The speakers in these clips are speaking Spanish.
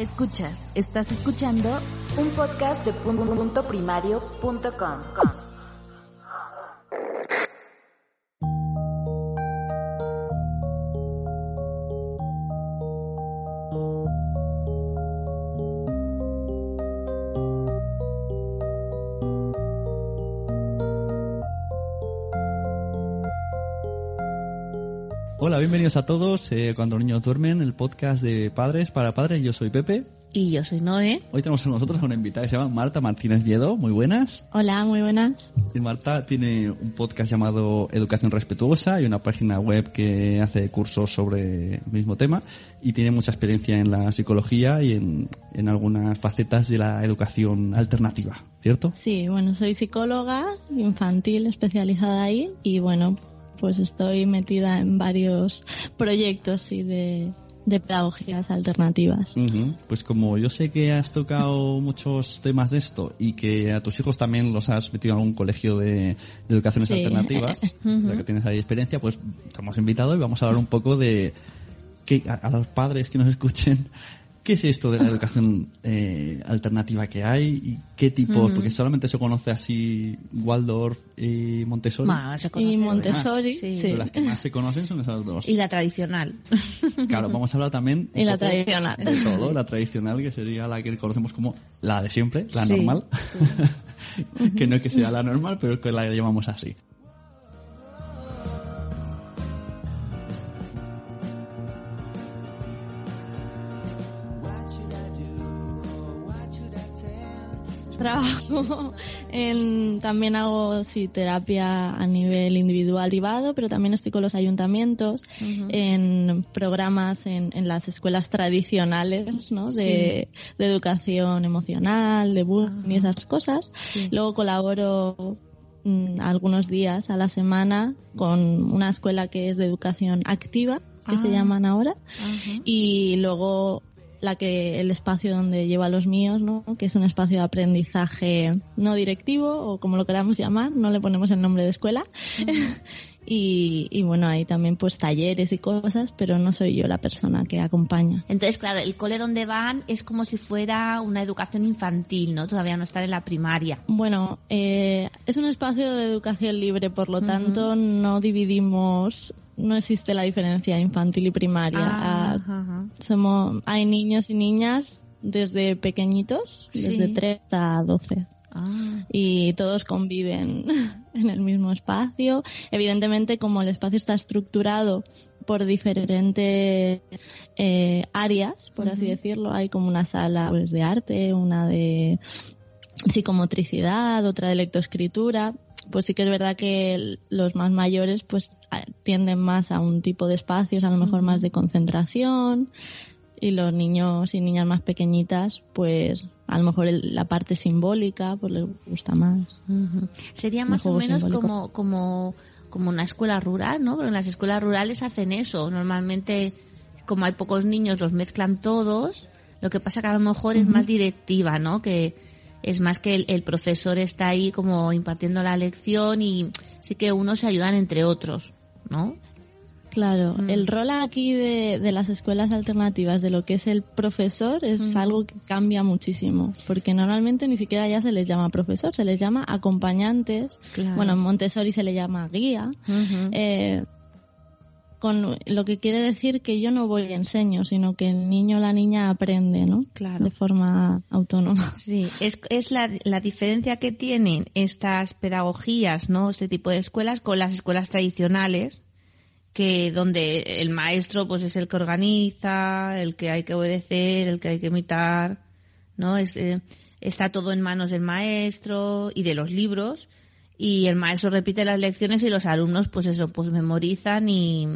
Escuchas, estás escuchando un podcast de punto Hola, bienvenidos a todos. eh, Cuando los niños duermen, el podcast de padres para padres. Yo soy Pepe. Y yo soy Noé. Hoy tenemos con nosotros a una invitada que se llama Marta Martínez Diedo. Muy buenas. Hola, muy buenas. Y Marta tiene un podcast llamado Educación Respetuosa y una página web que hace cursos sobre el mismo tema y tiene mucha experiencia en la psicología y en, en algunas facetas de la educación alternativa, ¿cierto? Sí, bueno, soy psicóloga infantil especializada ahí y bueno, pues estoy metida en varios proyectos sí, de, de pedagogías alternativas. Pues como yo sé que has tocado muchos temas de esto y que a tus hijos también los has metido en algún colegio de, de educaciones Sí. alternativas, ya que tienes ahí experiencia, pues te hemos invitado y vamos a hablar un poco de que a, a los padres que nos escuchen. ¿Qué es esto de la educación eh, alternativa que hay y qué tipos? Porque solamente se conoce así Waldorf y Montessori. Más, se Y Montessori, Sí. sí. Pero las que más se conocen son esas dos. Y la tradicional. Claro, vamos a hablar también Y la tradicional. de todo, la tradicional que sería la que conocemos como la de siempre, la Sí. normal, que no es que sea la normal, pero es que la llamamos así. Trabajo en, también hago sí, terapia a nivel individual privado, pero también estoy con los ayuntamientos en programas en, en las escuelas tradicionales, ¿no? De, de educación emocional, de bullying y esas cosas. Luego colaboro mm, algunos días a la semana con una escuela que es de educación activa, que se Ah. llaman ahora, y luego la que el espacio donde llevo a los míos, ¿no? que es un espacio de aprendizaje no directivo o como lo queramos llamar, no le ponemos el nombre de escuela. y, y bueno, hay también pues talleres y cosas, pero no soy yo la persona que acompaña. Entonces, claro, el cole donde van es como si fuera una educación infantil, ¿no? Todavía no estar en la primaria. Bueno, eh, es un espacio de educación libre, por lo tanto no dividimos, no existe la diferencia infantil y primaria. Ah, ajá. somos, hay niños y niñas desde pequeñitos, Sí. desde 3 a 12. Ah, y todos conviven en el mismo espacio. Evidentemente, como el espacio está estructurado por diferentes eh, áreas, por así decirlo, hay como una sala pues, de arte, una de psicomotricidad, otra de lectoescritura, pues sí que es verdad que los más mayores pues tienden más a un tipo de espacios, a lo mejor más de concentración, y los niños y niñas más pequeñitas, pues a lo mejor el- la parte simbólica pues les gusta más. ujú. Sería Un más o menos simbólico. como, como, como una escuela rural, ¿no? Porque en las escuelas rurales hacen eso. Normalmente, como hay pocos niños, los mezclan todos. Lo que pasa que a lo mejor es más directiva, ¿no? Que es más que el, el profesor está ahí como impartiendo la lección y sí que unos se ayudan entre otros, ¿no? Claro, el rol aquí de, de las escuelas alternativas, de lo que es el profesor, es algo que cambia muchísimo, porque normalmente ni siquiera ya se les llama profesor, se les llama acompañantes, Claro. bueno, en Montessori se le llama guía, eh, con lo que quiere decir que yo no voy y enseño, sino que el niño o la niña aprende, ¿no? Claro. De forma autónoma. Sí, es, es la, la diferencia que tienen estas pedagogías, ¿no? Este tipo de escuelas con las escuelas tradicionales, que donde el maestro pues es el que organiza, el que hay que obedecer, el que hay que imitar, ¿no? Es, eh, está todo en manos del maestro y de los libros y el maestro repite las lecciones y los alumnos pues eso, pues memorizan y,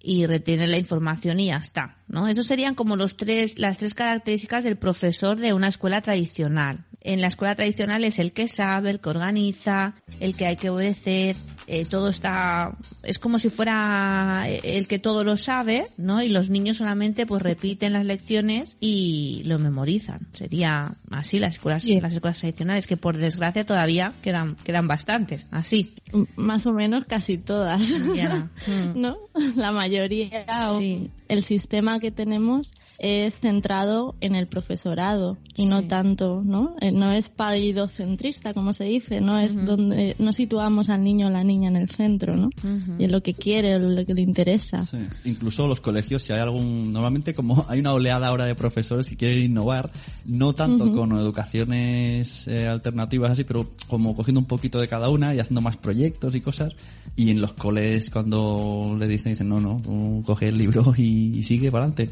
y retienen la información y ya está, ¿no? Esos serían como los tres, las tres características del profesor de una escuela tradicional. En la escuela tradicional es el que sabe, el que organiza, el que hay que obedecer, eh, todo está, es como si fuera el que todo lo sabe, ¿no? Y los niños solamente pues repiten las lecciones y lo memorizan. Sería así las escuelas, Sí. las escuelas tradicionales, que por desgracia todavía quedan, quedan bastantes, así. Más o menos casi todas, Ya. Mm. ¿no? La mayoría, o Sí. el sistema que tenemos es centrado en el profesorado y no Sí. tanto, ¿no? Eh, No es palidocentrista, como se dice, no es donde no situamos al niño o la niña en el centro, ¿no? Y en lo que quiere, lo que le interesa. Sí. Incluso los colegios, si hay algún, normalmente como hay una oleada ahora de profesores que quieren innovar, no tanto con educaciones eh, alternativas así, pero como cogiendo un poquito de cada una y haciendo más proyectos y cosas. Y en los coles cuando le dicen, dicen, no, no, tú coge el libro y, y sigue para adelante.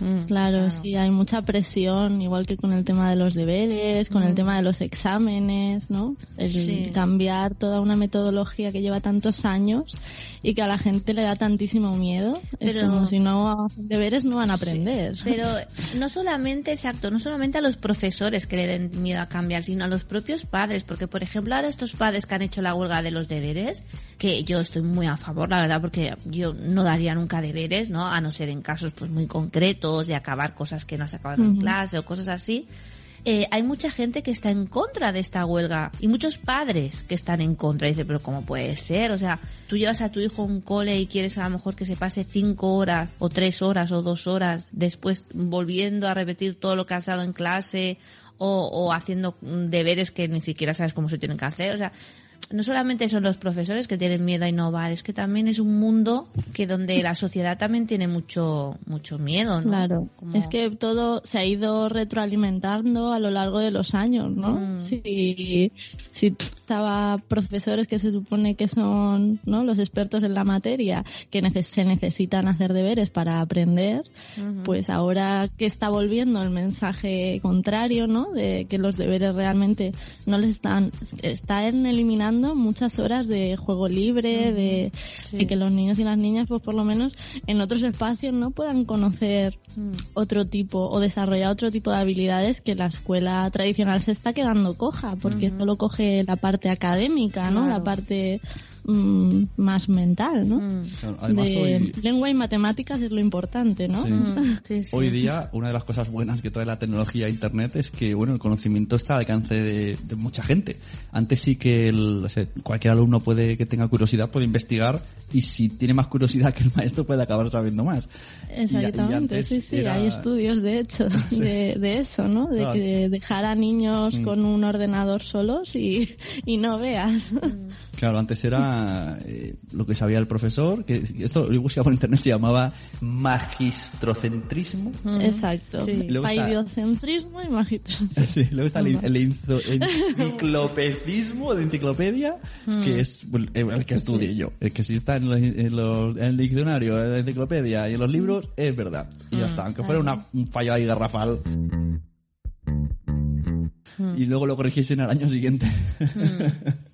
Mm, Claro, sí, hay mucha presión, igual que con el tema de los deberes, con el tema de los exámenes, ¿no? El Sí. cambiar toda una metodología que lleva tantos años y que a la gente le da tantísimo miedo. Es Pero- como si no hacen deberes no van a aprender. Pero no solamente, exacto, no solamente a los profesores que le den miedo a cambiar, sino a los propios padres, porque por ejemplo ahora estos padres que han hecho la huelga de los deberes, que yo estoy muy a favor, la verdad, porque yo no daría nunca deberes, ¿no? A no ser en casos pues muy concretos de acabar cosas que no has acabado en clase o cosas así. Eh, hay mucha gente que está en contra de esta huelga y muchos padres que están en contra. Y dice, pero ¿cómo puede ser? O sea, tú llevas a tu hijo a un cole y quieres a lo mejor que se pase cinco horas o tres horas o dos horas después volviendo a repetir todo lo que has dado en clase o, o haciendo deberes que ni siquiera sabes cómo se tienen que hacer. O sea, no solamente son los profesores que tienen miedo a innovar, es que también es un mundo que donde la sociedad también tiene mucho mucho miedo, ¿no? Claro, Como- es que todo se ha ido retroalimentando a lo largo de los años, ¿no? Mm. Si, si estaba profesores que se supone que son ¿no? los expertos en la materia, que neces- se necesitan hacer deberes para aprender, pues ahora que está volviendo el mensaje contrario, ¿no? De que los deberes realmente no les están, están eliminando muchas horas de juego libre, de, de que los niños y las niñas, pues por lo menos en otros espacios, ¿no? Puedan conocer otro tipo o desarrollar otro tipo de habilidades que la escuela tradicional se está quedando coja, porque solo coge la parte académica, ¿no? Claro. La parte mm, más mental, ¿no? Mm. Claro, además de hoy, lengua y matemáticas es lo importante, ¿no? Sí. Mm, sí, sí. Hoy día, una de las cosas buenas que trae la tecnología Internet es que, bueno, el conocimiento está al alcance de, de mucha gente. Antes sí que el, o sea, cualquier alumno puede que tenga curiosidad puede investigar y si tiene más curiosidad que el maestro puede acabar sabiendo más. Y- y Exactamente, sí, sí, era- hay estudios de hecho de, de eso, ¿no? De Claro. que dejar a niños Mm. con un ordenador solos y, y no veas. Claro, antes era eh, lo que sabía el profesor, que esto lo buscaba por internet, se llamaba magistrocentrismo. Exacto. Sí. Luego está- Paidiocentrismo y magistrocentrismo. Sí, luego está el, enciclopedismo de enciclopedia, que es bueno, el que estudié yo. El que sí está en, los- en los- en el diccionario, en la enciclopedia y en los libros, es verdad. Y ya está, aunque fuera una- un fallo ahí garrafal. Y luego lo corrigiesen al año siguiente.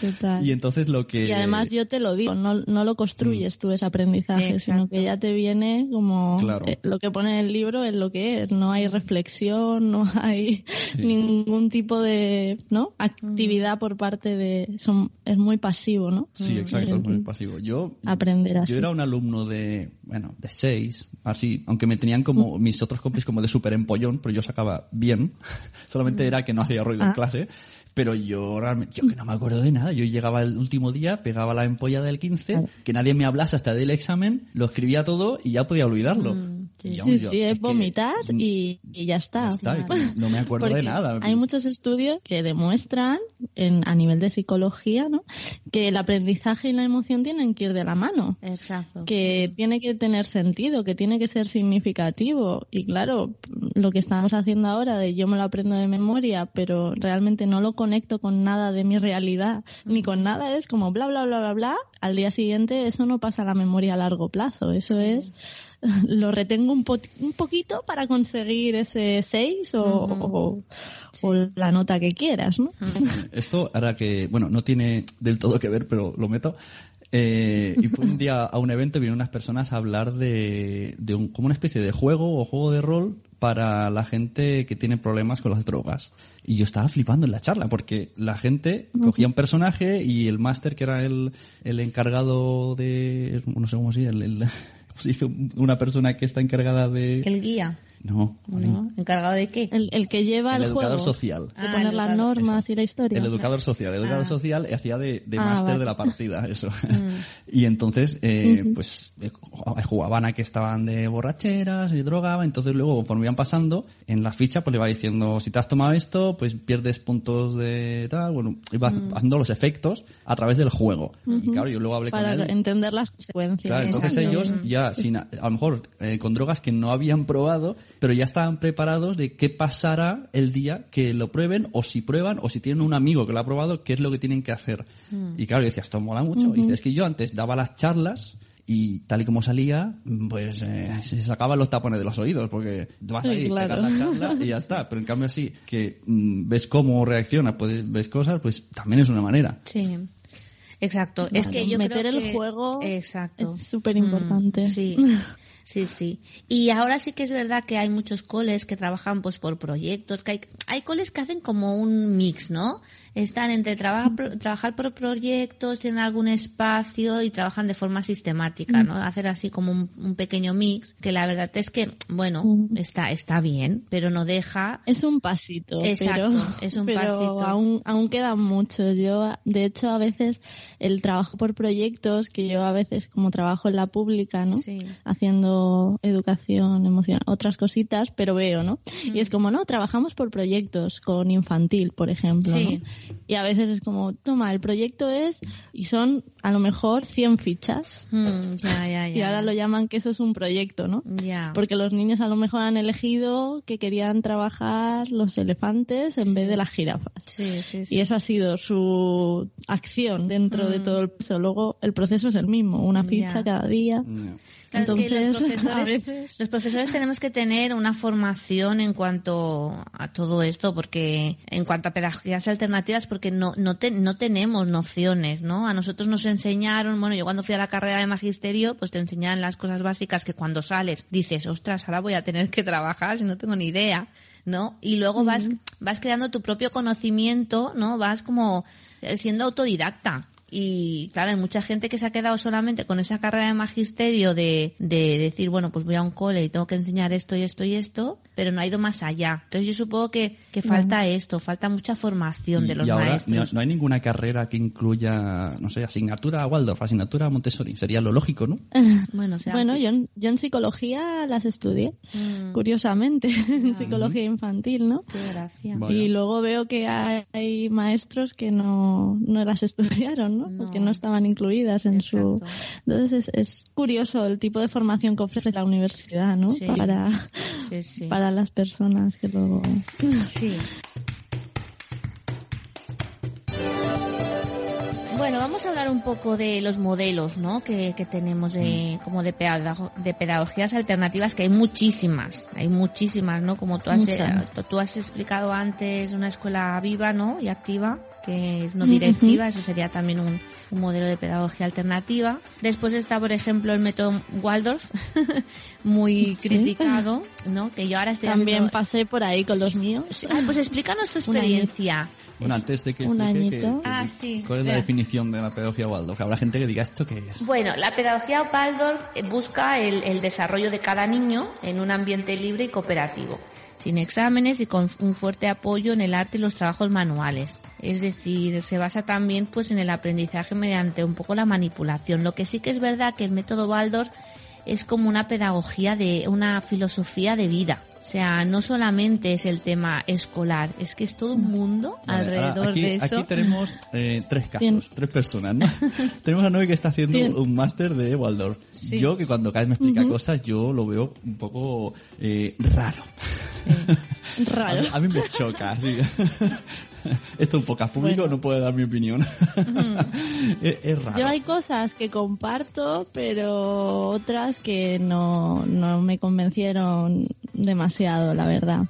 Total. y entonces lo que... Y además yo te lo digo, no, no lo construyes tú ese aprendizaje, sino que ya te viene como Claro. eh, lo que pone en el libro es lo que es, no hay reflexión, no hay ningún tipo de no actividad por parte de son es muy pasivo, ¿no? Sí, exacto, es muy pasivo. Yo Aprender así. Yo era un alumno de, bueno, de seis, así, aunque me tenían como mis otros compis como de súper empollón, pero yo sacaba bien. Solamente era que no hacía ruido en Ah. clase. Pero yo realmente, yo que no me acuerdo de nada. Yo llegaba el último día, pegaba la empolla del 15, que nadie me hablase hasta del examen, lo escribía todo y ya podía olvidarlo. Yo- Sí, yo- sí, es, vomitar y, y ya está. Ya está, y que no me acuerdo de nada. Hay muchos estudios que demuestran, en, a nivel de psicología, ¿no? que el aprendizaje y la emoción tienen que ir de la mano. Exacto. que tiene que tener sentido, que tiene que ser significativo. Y claro, lo que estamos haciendo ahora de yo me lo aprendo de memoria, pero realmente no lo conecto con nada de mi realidad, ni con nada, es como bla, bla, bla, bla, bla. Al día siguiente eso no pasa a la memoria a largo plazo, eso es lo retengo un, po- un poquito para conseguir ese 6 o, o- o la nota que quieras, ¿no? Esto hará que, bueno, no tiene del todo que ver, pero lo meto. Eh, y fue un día a un evento y vinieron unas personas a hablar de, de un, como una especie de juego o juego de rol para la gente que tiene problemas con las drogas. Y yo estaba flipando en la charla porque la gente cogía un personaje y el máster que era el, el encargado de, no sé cómo se el, el- ¿cómo se dice? una persona que está encargada de... El guía. No, ¿No? ¿Encargado de qué? El, el que lleva el el, educador juego. social. De Ah, poner el las normas y la historia. El educador social. El educador Ah. social hacía de, de Ah, máster vale. de la partida, eso. Mm. y entonces, eh, pues, eh, jugaban a que estaban de borracheras y drogaban. Entonces luego, conforme iban pasando, en la ficha, pues le va diciendo, si te has tomado esto, pues pierdes puntos de tal. Bueno, iba Mm. haciendo los efectos a través del juego. Y claro, yo luego hablé Para con él. entender las consecuencias. Claro, entonces Exacto. ellos ya, sin, a a lo mejor eh, con drogas que no habían probado, pero ya estaban preparados de qué pasará el día que lo prueben, o si prueban, o si tienen un amigo que lo ha probado, qué es lo que tienen que hacer. Y claro, decía, esto mola mucho. Y dice, es que yo antes daba las charlas y tal y como salía, pues eh, se sacaban los tapones de los oídos, porque vas ahí, claro. pegas la charla y ya está. Pero en cambio así, que mm, ves cómo reacciona, puedes, ves cosas, pues también es una manera. Sí. Exacto. es que yo meter creo el que- juego Exacto. es súper importante. Mm, sí. Sí, sí. Y ahora sí que es verdad que hay muchos coles que trabajan pues por proyectos, que hay, hay coles que hacen como un mix, ¿no? Están entre trabajar, pro- trabajar por proyectos, tienen algún espacio y trabajan de forma sistemática, ¿no? Hacer así como un, un pequeño mix, que la verdad es que, bueno, está, está bien, pero no deja Es un pasito, Exacto, pero, es un pero pasito. Aún, aún queda mucho. Yo, de hecho, a veces el trabajo por proyectos, que yo a veces como trabajo en la pública, ¿no? Sí. Haciendo educación emocional, otras cositas, pero veo, ¿no? Y es como, no, trabajamos por proyectos con infantil, por ejemplo, Sí. ¿no? Y a veces es como, toma, el proyecto es, y son a lo mejor 100 fichas. Mm, ya, ya, ya. Y ahora lo llaman que eso es un proyecto, ¿no? Ya. Porque los niños a lo mejor han elegido que querían trabajar los elefantes en vez de las jirafas. Sí, sí, sí. Y eso ha sido su acción dentro de todo el proceso. Luego el proceso es el mismo, una ficha Ya. cada día. Los Entonces, a profesores, veces- los profesores tenemos que tener una formación en cuanto a todo esto, porque en cuanto a pedagogías alternativas, porque no no, te- no tenemos nociones, ¿no? A nosotros nos enseñaron, bueno, yo cuando fui a la carrera de magisterio, pues te enseñan las cosas básicas que cuando sales dices, ostras, ahora voy a tener que trabajar si no tengo ni idea, ¿no? Y luego vas vas creando tu propio conocimiento, ¿no? Vas como eh, siendo autodidacta. Y claro, hay mucha gente que se ha quedado solamente con esa carrera de magisterio de, de decir, bueno, pues voy a un cole y tengo que enseñar esto y esto y esto, pero no ha ido más allá. Entonces yo supongo que, que falta esto, falta mucha formación de los y ahora no, maestros. no hay ninguna carrera que incluya, no sé, asignatura Waldorf, asignatura Montessori. Sería lo lógico, ¿no? Bueno, o sea, Bueno, yo, en- yo en psicología las estudié, Mm. curiosamente, en psicología infantil, ¿no? qué gracia. Vaya. Y luego veo que hay, hay maestros que no, no las estudiaron, ¿no? No. Porque no estaban incluidas en su... Entonces es, es curioso el tipo de formación que ofrece la universidad, ¿no? Sí. Para, Sí, sí. para las personas que luego... Sí. Bueno, vamos a hablar un poco de los modelos, ¿no? Que, que tenemos de, como de, pedago- de pedagogías alternativas, que hay muchísimas, hay muchísimas, ¿no? Como tú has, eh, tú- tú has explicado antes, una escuela viva, ¿no? Y activa, que es no directiva, eso sería también un, un modelo de pedagogía alternativa. Después está, por ejemplo, el método Waldorf, muy Sí. criticado, ¿no? Que yo ahora estoy También haciendo- pasé por ahí con los míos. Ah, pues explícanos tu experiencia. Bueno, antes de que Un explique que- añito. que- Ah, sí, cuál es la definición de la pedagogía Waldorf, habrá gente que diga esto qué es. Bueno, la pedagogía Waldorf eh, busca el, el desarrollo de cada niño en un ambiente libre y cooperativo, sin exámenes y con un fuerte apoyo en el arte y los trabajos manuales. Es decir, se basa también pues en el aprendizaje mediante un poco la manipulación. Lo que sí que es verdad que el método Waldorf es como una pedagogía de una filosofía de vida. O sea, no solamente es el tema escolar, es que es todo un mundo Vale, alrededor aquí, de eso. Aquí tenemos eh, tres casos, Bien. tres personas, ¿no? tenemos a Noé que está haciendo Bien. un máster de Waldorf. Sí. Yo, que cuando cada vez me explica cosas, yo lo veo un poco eh, raro. A Raro. mí, a mí me choca, sí. Esto es un podcast público, Bueno. no puedo dar mi opinión. es, es raro. Yo hay cosas que comparto, pero otras que no, no me convencieron demasiado, la verdad.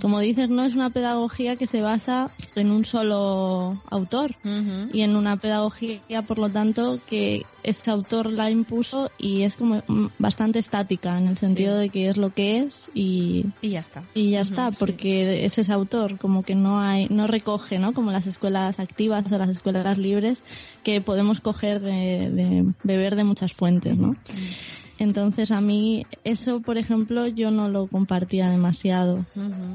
Como dices, no es una pedagogía que se basa en un solo autor y en una pedagogía, por lo tanto, que ese autor la impuso y es como bastante estática en el sentido Sí. de que es lo que es y, Y ya está. y ya está, sí. porque es ese autor, como que no hay, no recoge, ¿no? Como las escuelas activas o las escuelas libres, que podemos coger de, de beber de muchas fuentes, ¿no? Entonces a mí eso, por ejemplo, yo no lo compartía demasiado.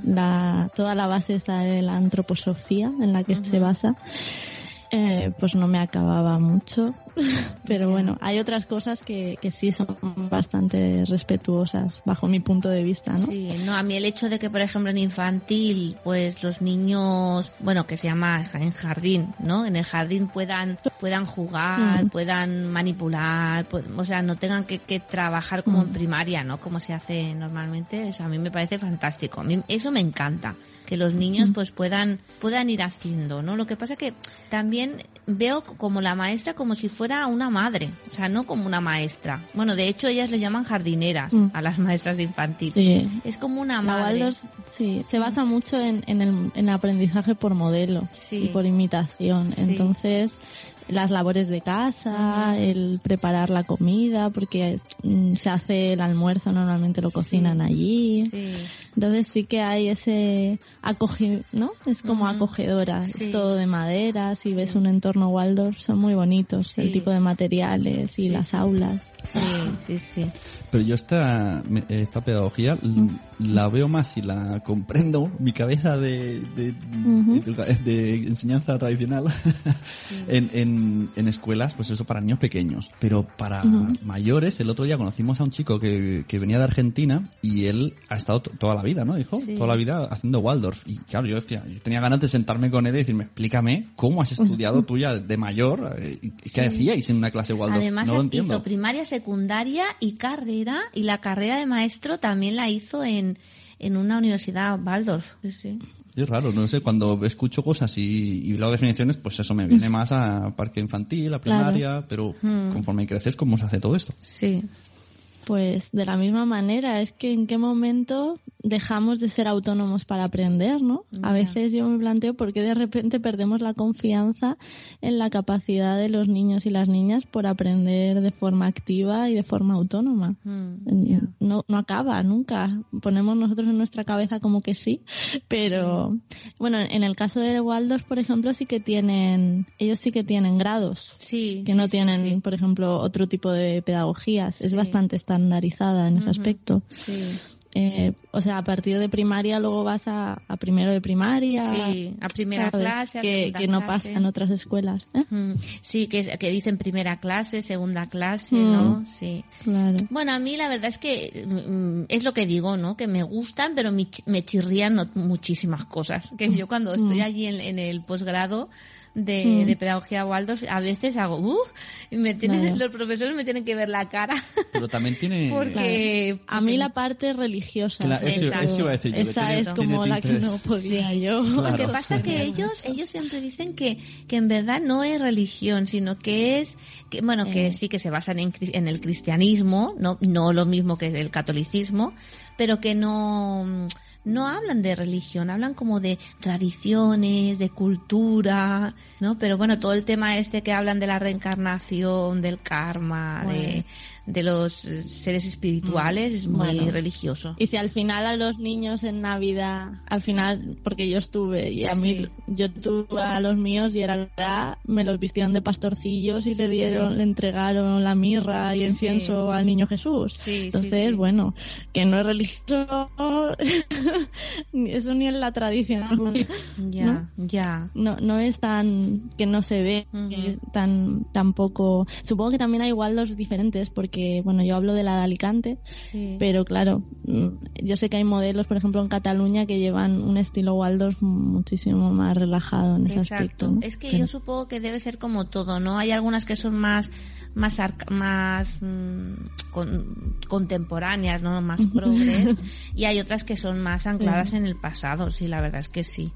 la, toda la base está de la antroposofía en la que se basa. Eh, pues no me acababa mucho. Pero bueno, hay otras cosas que, que sí son bastante respetuosas bajo mi punto de vista, ¿no? Sí, no, a mí el hecho de que, por ejemplo, en infantil, pues los niños, bueno, que se llama en jardín, ¿no? En el jardín puedan, puedan jugar, Mm. puedan manipular, pu- o sea, no tengan que, que trabajar como en Mm. primaria, ¿no? Como se hace normalmente, eso a mí me parece fantástico. A mí eso me encanta que los niños Mm. pues puedan puedan ir haciendo, ¿no? Lo que pasa que también veo como la maestra como si fuera una madre, o sea, no como una maestra. Bueno, de hecho ellas les llaman jardineras Mm. a las maestras de infantil. Sí. Es como una La madre. Waldorf, sí, se basa mucho en, en el, en aprendizaje por modelo Sí. y por imitación. Sí. Entonces, las labores de casa, el preparar la comida, porque mm, se hace el almuerzo, normalmente lo cocinan allí. Sí. Entonces sí que hay ese acoge, ¿no? Es como acogedora, Sí. es todo de madera, si ves un entorno Waldorf son muy bonitos, el tipo de materiales y las aulas. Sí, sí, sí. Pero yo esta, esta pedagogía l- la veo más y la comprendo, mi cabeza de, de, educa- de enseñanza tradicional, en, en, en escuelas, pues eso para niños pequeños. Pero para mayores, el otro día conocimos a un chico que, que venía de Argentina y él ha estado to- toda la vida, ¿no? Dijo, Sí. toda la vida haciendo Waldorf. Y claro, yo decía, yo tenía ganas de sentarme con él y decirme, explícame cómo has estudiado tú ya de mayor, eh, ¿qué hacíais en una clase Waldorf? Además no lo entiendo. hizo primaria, secundaria y carrera y la carrera de maestro también la hizo en, en una universidad Waldorf. Sí, sí. Es raro, no sé, cuando escucho cosas y, y leo definiciones, pues eso me viene más a parque infantil, a primaria, pero conforme creces, ¿cómo se hace todo esto? Sí. Pues de la misma manera, es que en qué momento dejamos de ser autónomos para aprender, ¿no? A veces yo me planteo por qué de repente perdemos la confianza en la capacidad de los niños y las niñas por aprender de forma activa y de forma autónoma. En- No, no acaba nunca. Ponemos nosotros en nuestra cabeza como que sí, pero bueno, en el caso de Waldorf, por ejemplo, sí que tienen, ellos sí que tienen grados Sí. que no sí, tienen, sí. por ejemplo, otro tipo de pedagogías. Es bastante estandarizada en ese aspecto. Sí. Eh, o sea, a partir de primaria luego vas a, a primero de primaria. Sí, a primera ¿sabes? clase, a que, que no clase. pasa en otras escuelas. ¿eh? Mm, Sí, que, que dicen primera clase, segunda clase, Mm. ¿no? Sí. Claro. Bueno, a mí la verdad es que mm, es lo que digo, ¿no? Que me gustan, pero me, ch- me chirrían muchísimas cosas. Que yo cuando estoy allí en, en el posgrado de, Mm. de pedagogía Waldorf, a veces hago, uff, y me tienen, Claro. los profesores me tienen que ver la cara. Pero también tiene... Porque A mí la parte religiosa. Claro, sobre eso- todo. eso iba a decir yo, que Esa tiene- es tiene como la que no podía Sí. yo. Claro. Lo que pasa que ellos, ellos siempre dicen que, que en verdad no es religión, sino que es, que, bueno, que Eh. sí que se basan en, en el cristianismo, no, no lo mismo que el catolicismo, pero que no, no hablan de religión, hablan como de tradiciones, de cultura, ¿no? Pero bueno, todo el tema este que hablan de la reencarnación, del karma, de, los eh, seres espirituales, es muy Bueno. religioso. Y si al final a los niños en Navidad, al final, porque yo estuve y a mí, Sí. yo tuve a los míos y era verdad, me los vistieron de pastorcillos y le dieron, le entregaron la mirra y Sí. incienso al niño Jesús. Sí, sí, Entonces, sí. bueno, que no es religioso, eso ni en la tradición. Ya, ya. No, no es tan que no se ve Ujú. que tan tampoco supongo que también hay Waldorf diferentes porque bueno yo hablo de la de Alicante Sí. pero claro, mm, yo sé que hay modelos, por ejemplo, en Cataluña que llevan un estilo Waldorf muchísimo más relajado en ese aspecto. Es que Pero- yo supongo que debe ser como todo, ¿no? Hay algunas que son más más arca- más mm, con- contemporáneas, ¿no? Más progres y hay otras que son más ancladas en el pasado, sí, la verdad es que sí.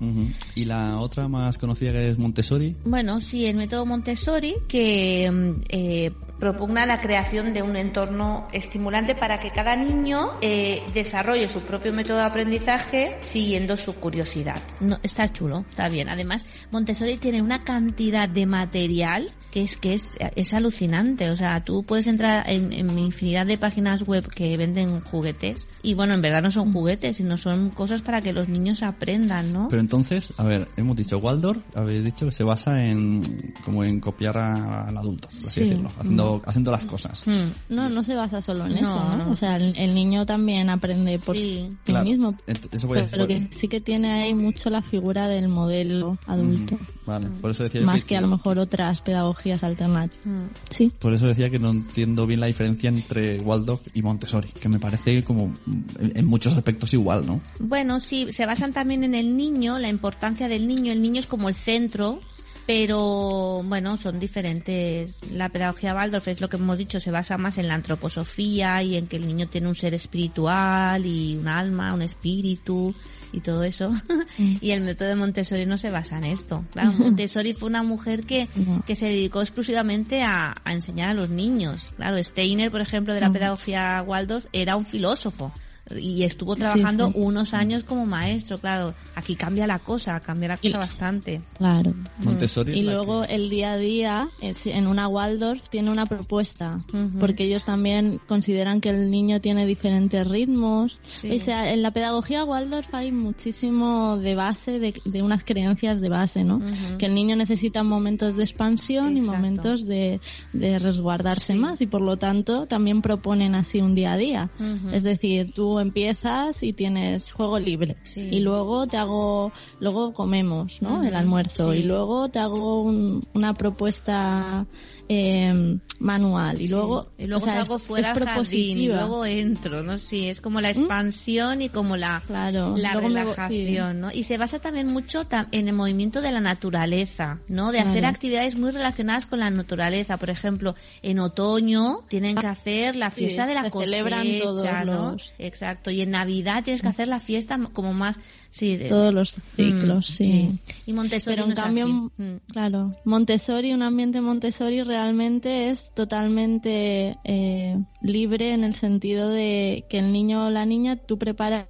Y la otra más conocida que es Montessori, Bueno, sí, el método Montessori que mm, eh, propugna la creación de un entorno estimulante para que cada niño eh, desarrolle su propio método de aprendizaje siguiendo su curiosidad. No, está chulo, está bien. Además, Montessori tiene una cantidad de material que es que es, es alucinante. O sea, tú puedes entrar en, en infinidad de páginas web que venden juguetes y bueno, en verdad no son juguetes, sino son cosas para que los niños aprendan, ¿no? Pero entonces, a ver, hemos dicho Waldorf, habéis dicho que se basa en como en copiar a- al adulto, por así Sí. decirlo, haciendo haciendo, haciendo las cosas. Hmm. No, no se basa solo en No, eso, ¿no? no. O sea, el, el niño también aprende por Sí. sí Claro. mismo. Eso voy a Pero que sí que tiene ahí mucho la figura del modelo adulto. Ujú, Vale, por eso decía Más que a lo mejor otras pedagogías alternativas. Hmm. Sí. Por eso decía que no entiendo bien la diferencia entre Waldorf y Montessori, que me parece como en en muchos aspectos igual, ¿no? Bueno, sí, se basan también en el niño, la importancia del niño. El niño es como el centro, pero bueno, son diferentes. La pedagogía Waldorf es lo que hemos dicho, se basa más en la antroposofía y en que el niño tiene un ser espiritual y un alma, un espíritu y todo eso. y el método de Montessori no se basa en esto. Claro, Montessori fue una mujer que, que se dedicó exclusivamente a, a enseñar a los niños. Claro, Steiner, por ejemplo, de la pedagogía Waldorf, era un filósofo y estuvo Sí, trabajando sí. unos años como maestro, claro. Aquí cambia la cosa, cambia la cosa Y- bastante. Claro. Montessori es Y luego que- el día a día es- en una Waldorf tiene una propuesta, Ujú. porque ellos también consideran que el niño tiene diferentes ritmos. Sí. O sea, en la pedagogía Waldorf hay muchísimo de base, de, de unas creencias de base, ¿no? Ujú. Que el niño necesita momentos de expansión Exacto. y momentos de, de resguardarse Sí. más y por lo tanto también proponen así un día a día. Ujú. Es decir, tú empiezas y tienes juego libre Sí. y luego te hago, luego comemos, ¿no? El almuerzo sí. y luego te hago un- una propuesta eh, manual y Sí. luego, y luego o sea, salgo es- fuera es jardín y luego entro, ¿no? Sí, es como la expansión y como la, Claro, la luego me vo- relajación, ¿no? Y se basa también mucho en el movimiento de la naturaleza, ¿no? De hacer actividades muy relacionadas con la naturaleza. Por ejemplo, en otoño tienen que hacer la fiesta de la se cosecha, ¿no? los- Exacto. Y en Navidad tienes que hacer la fiesta como más, sí, de- todos los ciclos, Mm, sí. Y Montessori Pero en no cambio, así. Mm. claro, Montessori, un ambiente Montessori realmente es totalmente eh, libre en el sentido de que el niño o la niña tú preparas,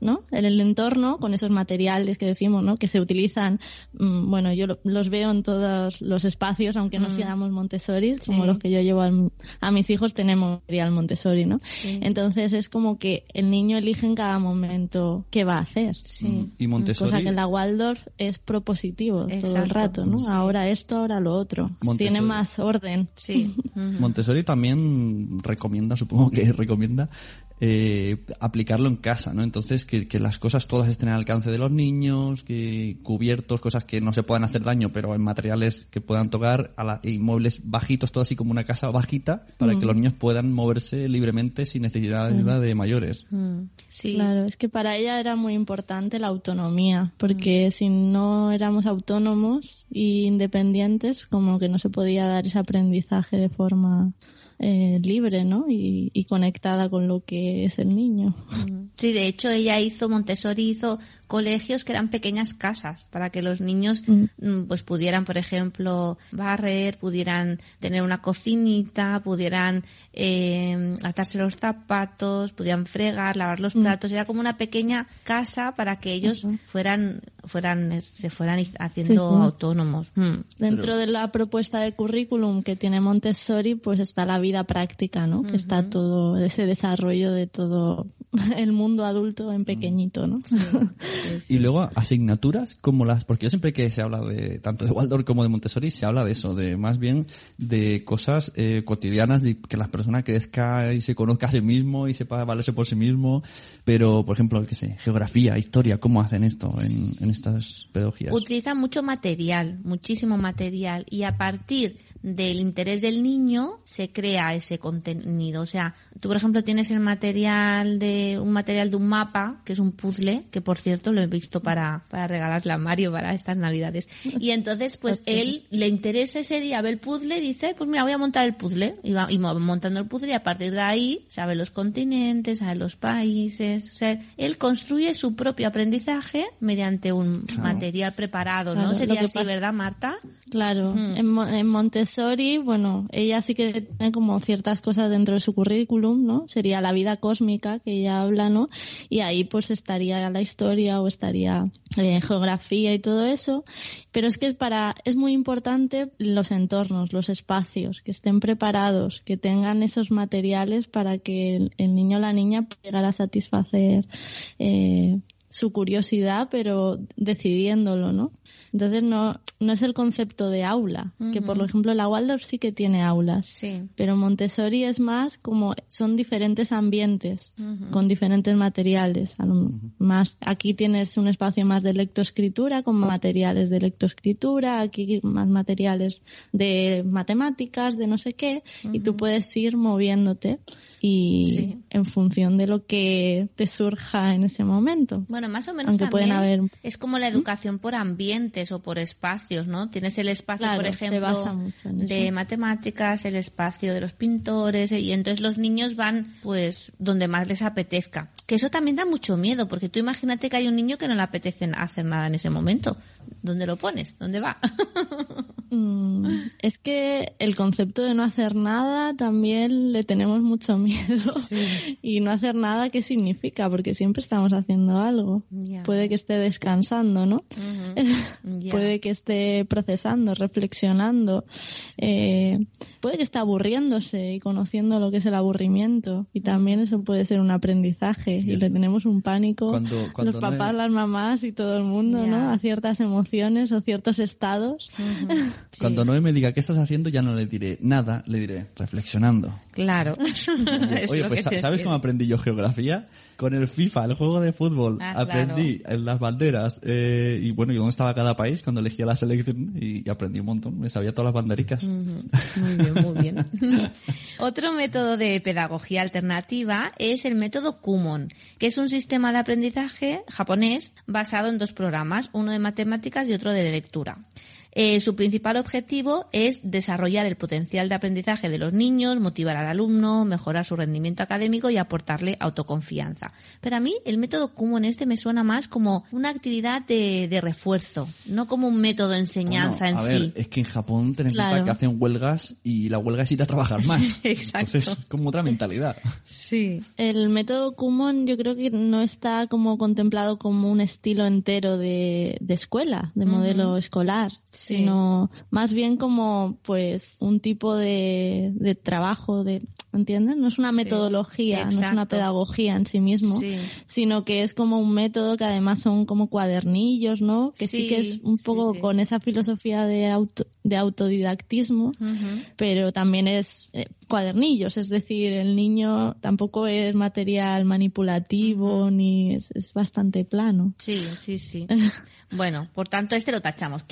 ¿no? En el entorno con esos materiales que decimos, ¿no? Que se utilizan, mm, bueno, yo lo- los veo en todos los espacios, aunque no Mm. seamos Montessori, como Sí. los que yo llevo al- a mis hijos tenemos material Montessori, ¿no? Sí. Entonces es como que el niño elige en cada momento qué va a hacer. Sí. Y Montessori, Cosa que en la Waldorf es propositivo todo el rato, ¿no? Sí. Ahora esto, ahora lo otro. Montessori. Tiene más orden. Sí. Montessori también recomienda, supongo que recomienda, eh, aplicarlo en casa, ¿no? Entonces, que, que las cosas todas estén al alcance de los niños, que cubiertos, cosas que no se puedan hacer daño, pero en materiales que puedan tocar, a la, y muebles bajitos, todo así como una casa bajita, para que los niños puedan moverse libremente sin necesidad de ayuda de mayores. Mm. Sí. Claro, es que para ella era muy importante la autonomía, porque si no éramos autónomos e independientes, como que no se podía dar ese aprendizaje de forma eh, libre, ¿no? Y, y conectada con lo que es el niño. Sí, de hecho ella hizo, Montessori hizo colegios que eran pequeñas casas para que los niños Mm. mm, pues pudieran, por ejemplo, barrer, pudieran tener una cocinita, pudieran eh, atarse los zapatos, pudieran fregar, lavar los platos. Era como una pequeña casa para que ellos fueran, fueran, se fueran haciendo Sí, sí. autónomos. Mm. Dentro de la propuesta de currículum que tiene Montessori, pues está la vida práctica, ¿no? Que está todo ese desarrollo de todo el mundo adulto en pequeñito, ¿no? Y luego asignaturas como las, porque yo siempre que se habla de tanto de Waldorf como de Montessori se habla de eso, de más bien de cosas eh, cotidianas, de que la persona crezca y se conozca a sí mismo y sepa valerse por sí mismo, pero por ejemplo, qué sé, geografía, historia, ¿cómo hacen esto en, en estas pedagogías? Utilizan mucho material, muchísimo material, y a partir del interés del niño se crea ese contenido. O sea, tú por ejemplo tienes el material de un material de un mapa, que es un puzzle, que por cierto lo he visto para, para regalarle a Mario para estas navidades. Y entonces, pues él le interesa ese día, ve el puzzle y dice, pues mira, voy a montar el puzzle. Y va, y va montando el puzzle y a partir de ahí sabe los continentes, sabe los países. O sea, él construye su propio aprendizaje mediante un material preparado, ¿no? Claro, Sería así, pasa- ¿verdad, Marta? Claro, en, en Montessori, bueno, ella sí que tiene como ciertas cosas dentro de su currículum, ¿no? Sería la vida cósmica que ella habla, ¿no? Y ahí pues estaría la historia o estaría eh, geografía y todo eso. Pero es que para es muy importante los entornos, los espacios, que estén preparados, que tengan esos materiales para que el, niño o la niña pueda llegar a satisfacer eh, su curiosidad, pero decidiéndolo, ¿no? Entonces no, no es el concepto de aula, que por ejemplo la Waldorf sí que tiene aulas, Sí. pero Montessori es más como son diferentes ambientes con diferentes materiales. Más aquí tienes un espacio más de lectoescritura con materiales de lectoescritura, aquí más materiales de matemáticas, de no sé qué, y tú puedes ir moviéndote y Sí. en función de lo que te surja en ese momento. Bueno, más o menos Aunque también pueden haber- es como la educación por ambientes o por espacios, ¿no? Tienes el espacio, Claro, por ejemplo, de matemáticas, el espacio de los pintores, eh, y entonces los niños van, pues, donde más les apetezca. Que eso también da mucho miedo, porque tú imagínate que hay un niño que no le apetece hacer nada en ese momento. ¿Dónde lo pones? ¿Dónde va? Mm, es que el concepto de no hacer nada también le tenemos mucho miedo. Y no hacer nada, ¿qué significa? Porque siempre estamos haciendo algo. Puede que esté descansando, ¿no? Puede que esté procesando, reflexionando. eh, puede que esté aburriéndose y conociendo lo que es el aburrimiento. Y también eso puede ser un aprendizaje. Y, el- le tenemos un pánico Cuando- cuando los no papás, es- las mamás y todo el mundo, Ya. ¿no? A ciertas emociones o ciertos estados. Sí. Cuando Noé me diga qué estás haciendo, ya no le diré nada, le diré reflexionando. Claro. Oye, pues ¿sabes cómo aprendí yo geografía? Con el FIFA, el juego de fútbol. Ah, aprendí en las banderas. eh, y bueno, y dónde estaba cada país cuando elegía la selección. Y, y aprendí un montón. Me sabía todas las bandericas. Muy bien, muy bien. Otro método de pedagogía alternativa es el método Kumon, que es un sistema de aprendizaje japonés basado en dos programas, uno de matemáticas y otro de lectura. Eh, su principal objetivo es desarrollar el potencial de aprendizaje de los niños, motivar al alumno, mejorar su rendimiento académico y aportarle autoconfianza. Pero a mí el método Kumon este me suena más como una actividad de, de refuerzo, no como un método de enseñanza Bueno, a en ver, sí. es que en Japón ten en cuenta Claro. que hacen huelgas y la huelga es ir a trabajar más. Exacto. Entonces, como otra mentalidad. Sí. El método Kumon yo creo que no está como contemplado como un estilo entero de, de escuela, de modelo escolar, Sí. Sino más bien como pues un tipo de, de trabajo, de, ¿entiendes? No es una Sí. metodología, no es una pedagogía en sí mismo, Sí. sino que es como un método que además son como cuadernillos, ¿no? Que sí, que es un poco con esa filosofía de, auto, de autodidactismo, pero también es eh, cuadernillos, es decir, el niño tampoco es material manipulativo ni es, es bastante plano. Sí, sí, sí. Bueno, por tanto, este lo tachamos.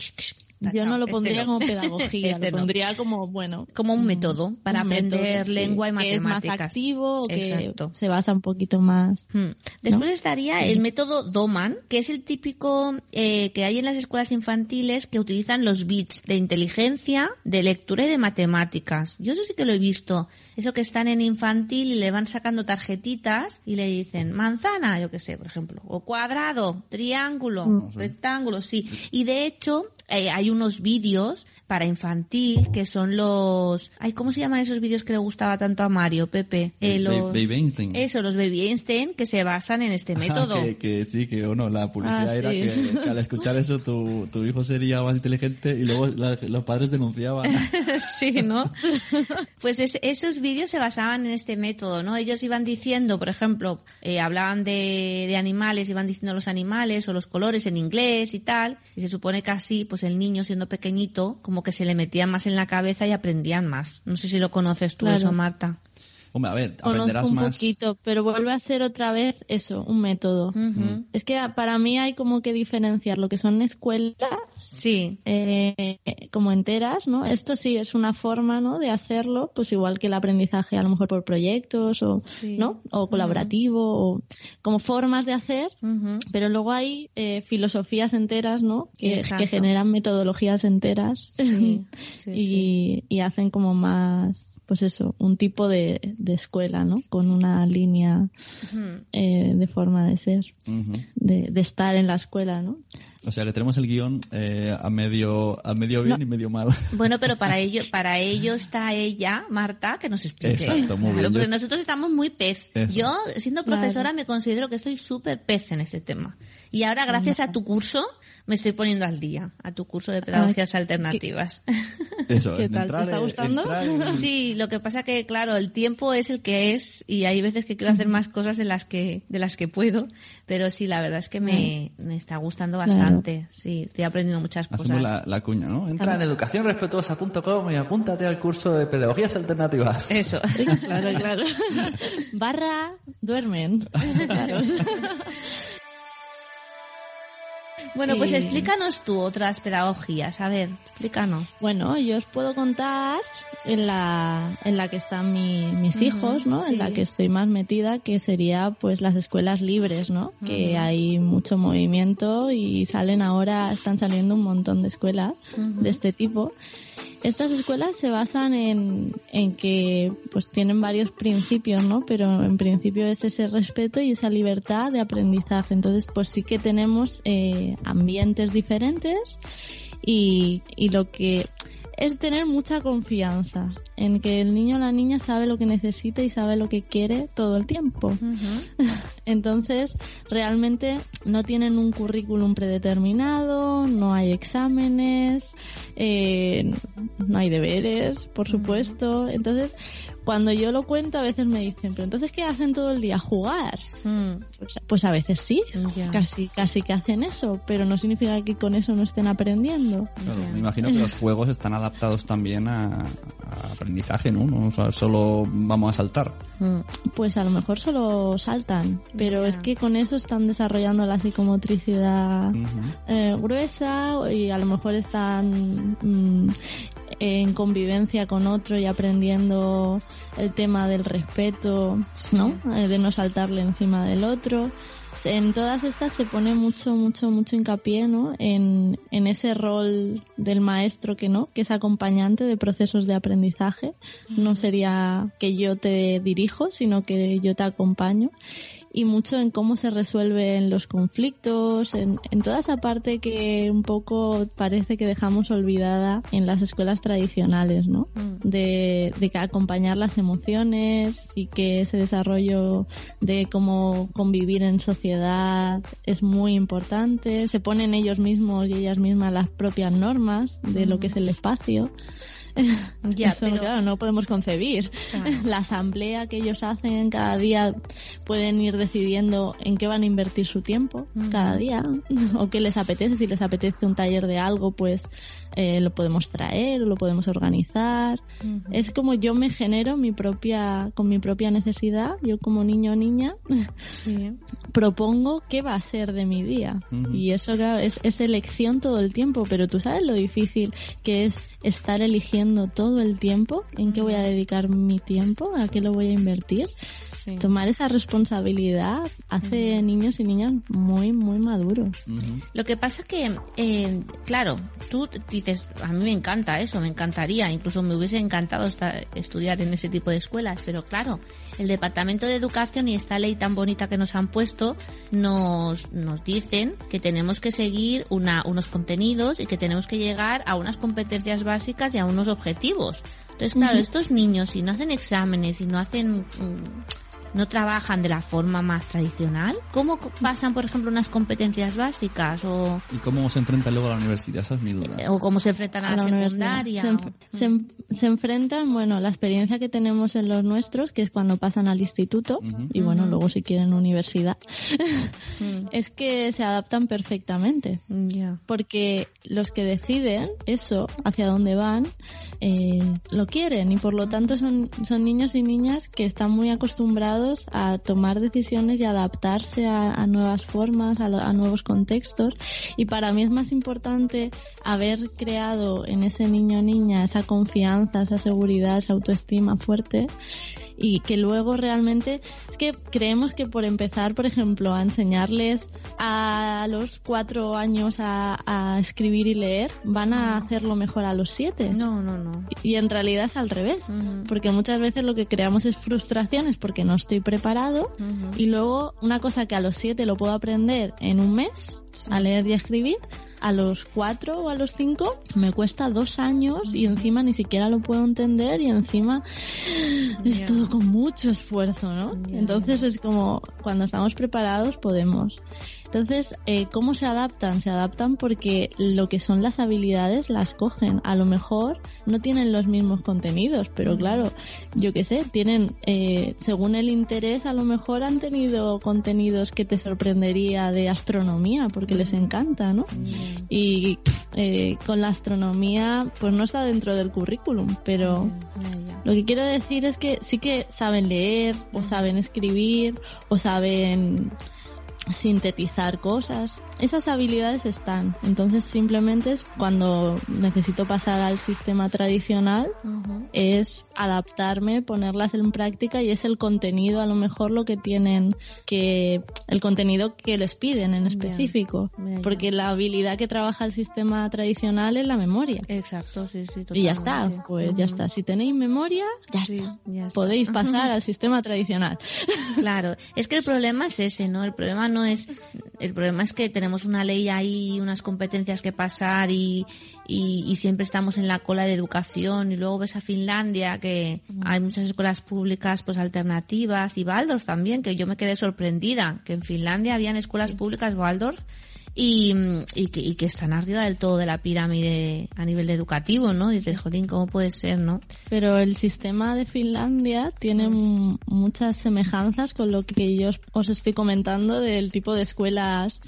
Yo no lo Este pondría no. como pedagogía, Este lo no. pondría como, bueno, Como un método para un método, aprender sí, lengua y que es matemáticas. más activo, o que Exacto. se basa un poquito más. Hmm. Después estaría el método Doman, que es el típico eh, que hay en las escuelas infantiles que utilizan los bits de inteligencia, de lectura y de matemáticas. Yo eso sí que lo he visto. Eso que están en infantil y le van sacando tarjetitas y le dicen manzana, yo qué sé, por ejemplo, o cuadrado, triángulo, rectángulo, sí. Y de hecho eh, hay unos vídeos para infantil que son los... Ay, ¿cómo se llaman esos vídeos que le gustaba tanto a Mario, Pepe? Eh, los- Baby Einstein. eso, los Baby Einstein, que se basan en este método. Ah, que, que sí, que o no, la publicidad Ah, era sí. que, que al escuchar eso tu, tu hijo sería más inteligente y luego la- los padres denunciaban. sí, ¿no? Pues es- esos vídeos se basaban en este método, ¿no? Ellos iban diciendo, por ejemplo, eh, hablaban de, de animales, iban diciendo los animales o los colores en inglés y tal, y se supone que así, pues el niño siendo pequeñito, como que se le metía más en la cabeza y aprendían más. No sé si lo conoces tú Claro. eso, Marta. Hombre, a ver, Conozco aprenderás un más. poquito, pero vuelve a ser otra vez eso, un método. Es que para mí hay como que diferenciar lo que son escuelas Sí, eh, como enteras, ¿no? Esto sí es una forma, ¿no? De hacerlo, pues igual que el aprendizaje a lo mejor por proyectos o, Sí. ¿no? O colaborativo o como formas de hacer. Pero luego hay eh, filosofías enteras, ¿no? Que, generan metodologías enteras Sí, sí, y, y hacen como más, pues eso, un tipo de, de escuela, ¿no? Con una línea eh, de forma de ser de, de estar en la escuela, ¿no? O sea que tenemos el guion eh, a medio a medio bien y medio mal. Bueno, pero para ello, para ello está ella, Marta, que nos explique. Exacto, muy Claro, bien. porque Yo- nosotros estamos muy pez. Eso. Yo, siendo profesora, me considero que estoy súper pez en ese tema. Y ahora, gracias a tu curso, me estoy poniendo al día, a tu curso de pedagogías alternativas. Eso, ¿Qué tal? ¿Te está gustando? en- Sí, lo que pasa que, claro, el tiempo es el que es y hay veces que quiero hacer más cosas de las que, de las que puedo, pero sí, la verdad es que me, me está gustando bastante. Sí, estoy aprendiendo muchas Hacemos cosas. la, la cuña, ¿no? Entra en educacionrespetuosa.com y apúntate al curso de pedagogías alternativas. Eso. Claro, claro. Barra duermen. Bueno, pues explícanos tú otras pedagogías. A ver, explícanos. Bueno, yo os puedo contar en la, en la que están mi- mis hijos, ¿no? sí. En la que estoy más metida, que sería pues las escuelas libres, ¿no? Que hay mucho movimiento y salen ahora, están saliendo un montón de escuelas de este tipo. Estas escuelas se basan en, en que pues tienen varios principios, ¿no? Pero en principio es ese respeto y esa libertad de aprendizaje. Entonces, pues sí que tenemos eh, ambientes diferentes y, y lo que es tener mucha confianza en que el niño o la niña sabe lo que necesita y sabe lo que quiere todo el tiempo. Entonces, realmente no tienen un currículum predeterminado, no hay exámenes, eh, no hay deberes, por supuesto. Entonces, cuando yo lo cuento, a veces me dicen, pero entonces, ¿qué hacen todo el día? ¿Jugar? Mm, Pues, pues a veces sí, casi, casi que hacen eso, pero no significa que con eso no estén aprendiendo. Claro, me imagino que los juegos están adaptados también a, a aprendizaje, ¿no? No, O sea, solo vamos a saltar. Mm, Pues a lo mejor solo saltan, pero es que con eso están desarrollando la psicomotricidad eh, gruesa y a lo mejor están mm, en convivencia con otro y aprendiendo el tema del respeto, ¿no? Eh, de no saltarle encima del otro. En todas estas se pone mucho, mucho, mucho hincapié, ¿no? En, en ese rol del maestro que no, que es acompañante de procesos de aprendizaje. No sería que yo te dirijo, sino que yo te acompaño y mucho en cómo se resuelven los conflictos, en, en toda esa parte que un poco parece que dejamos olvidada en las escuelas tradicionales, ¿no? Mm. De, de que acompañar las emociones y que ese desarrollo de cómo convivir en sociedad es muy importante. Se ponen ellos mismos y ellas mismas las propias normas de lo que es el espacio. Ya, Eso, pero- claro, no podemos concebir. Claro. La asamblea que ellos hacen cada día pueden ir decidiendo en qué van a invertir su tiempo cada día o qué les apetece. Si les apetece un taller de algo, pues eh, lo podemos traer o lo podemos organizar. Es como yo me genero mi propia, con mi propia necesidad, yo como niño o niña, Sí. propongo qué va a ser de mi día. Y eso, claro, es, es elección todo el tiempo, pero tú sabes lo difícil que es estar eligiendo todo el tiempo, en qué voy a dedicar mi tiempo, a qué lo voy a invertir. Sí. Tomar esa responsabilidad hace niños y niñas muy, muy maduros. Lo que pasa que, eh, claro, tú dices, a mí me encanta eso, me encantaría, incluso me hubiese encantado esta- estudiar en ese tipo de escuelas, pero claro, el Departamento de Educación y esta ley tan bonita que nos han puesto nos, nos dicen que tenemos que seguir una, unos contenidos y que tenemos que llegar a unas competencias básicas y a unos objetivos. Entonces, claro, estos niños, si no hacen exámenes, si no hacen... mm, no trabajan de la forma más tradicional? ¿Cómo pasan, por ejemplo, unas competencias básicas o, ¿Y cómo se enfrenta luego a la universidad? Esa es mi duda. o cómo se enfrentan a, la, secundaria? Se, enf- o- se en- se enfrentan, bueno, la experiencia que tenemos en los nuestros, que es cuando pasan al instituto, y bueno, luego si quieren universidad, Mm, es que se adaptan perfectamente. ya. porque los que deciden eso, hacia dónde van, eh, lo quieren y por lo tanto son, son niños y niñas que están muy acostumbrados a tomar decisiones y adaptarse a, nuevas formas, a, a nuevos contextos. Y para mí es más importante haber creado en ese niño o niña esa confianza, esa seguridad, esa autoestima fuerte y que luego realmente es que creemos que por empezar, por ejemplo, a enseñarles a los cuatro años a, a escribir y leer, van a hacerlo mejor a los siete. No, no, no. Y en realidad es al revés. Porque muchas veces lo que creamos es frustraciones porque no estoy preparado y luego una cosa que a los siete lo puedo aprender en un mes, a leer y a escribir, a los cuatro o a los cinco me cuesta dos años y encima ni siquiera lo puedo entender y encima es todo con mucho esfuerzo, ¿no? Entonces es como cuando estamos preparados podemos. Entonces, eh, ¿cómo se adaptan? Se adaptan porque lo que son las habilidades las cogen. A lo mejor no tienen los mismos contenidos, pero claro, yo qué sé, tienen, eh, según el interés, a lo mejor han tenido contenidos que te sorprendería de astronomía, porque les encanta, ¿no? Y eh, con la astronomía, pues no está dentro del currículum, pero lo que quiero decir es que sí que saben leer, o saben escribir, o saben sintetizar cosas. Esas habilidades están. Entonces simplemente es cuando necesito pasar al sistema tradicional es adaptarme, ponerlas en práctica y es el contenido a lo mejor lo que tienen que el contenido que les piden en específico, porque la habilidad que trabaja el sistema tradicional es la memoria. Exacto, sí, sí. Y ya está, pues ya está. Si tenéis memoria, ya, está. Podéis pasar al sistema tradicional. Claro, es que el problema es ese, ¿no? El problema no es, el problema es que tenemos una ley ahí, unas competencias que pasar y, y, siempre estamos en la cola de educación. Y luego ves a Finlandia que hay muchas escuelas públicas pues alternativas y Waldorf también, que yo me quedé sorprendida, que en Finlandia habían escuelas públicas Waldorf y, y, que, y que están arriba del todo de la pirámide a nivel de educativo, ¿no? Y dices, jolín, ¿cómo puede ser, no? Pero el sistema de Finlandia tiene muchas semejanzas con lo que yo os estoy comentando del tipo de escuelas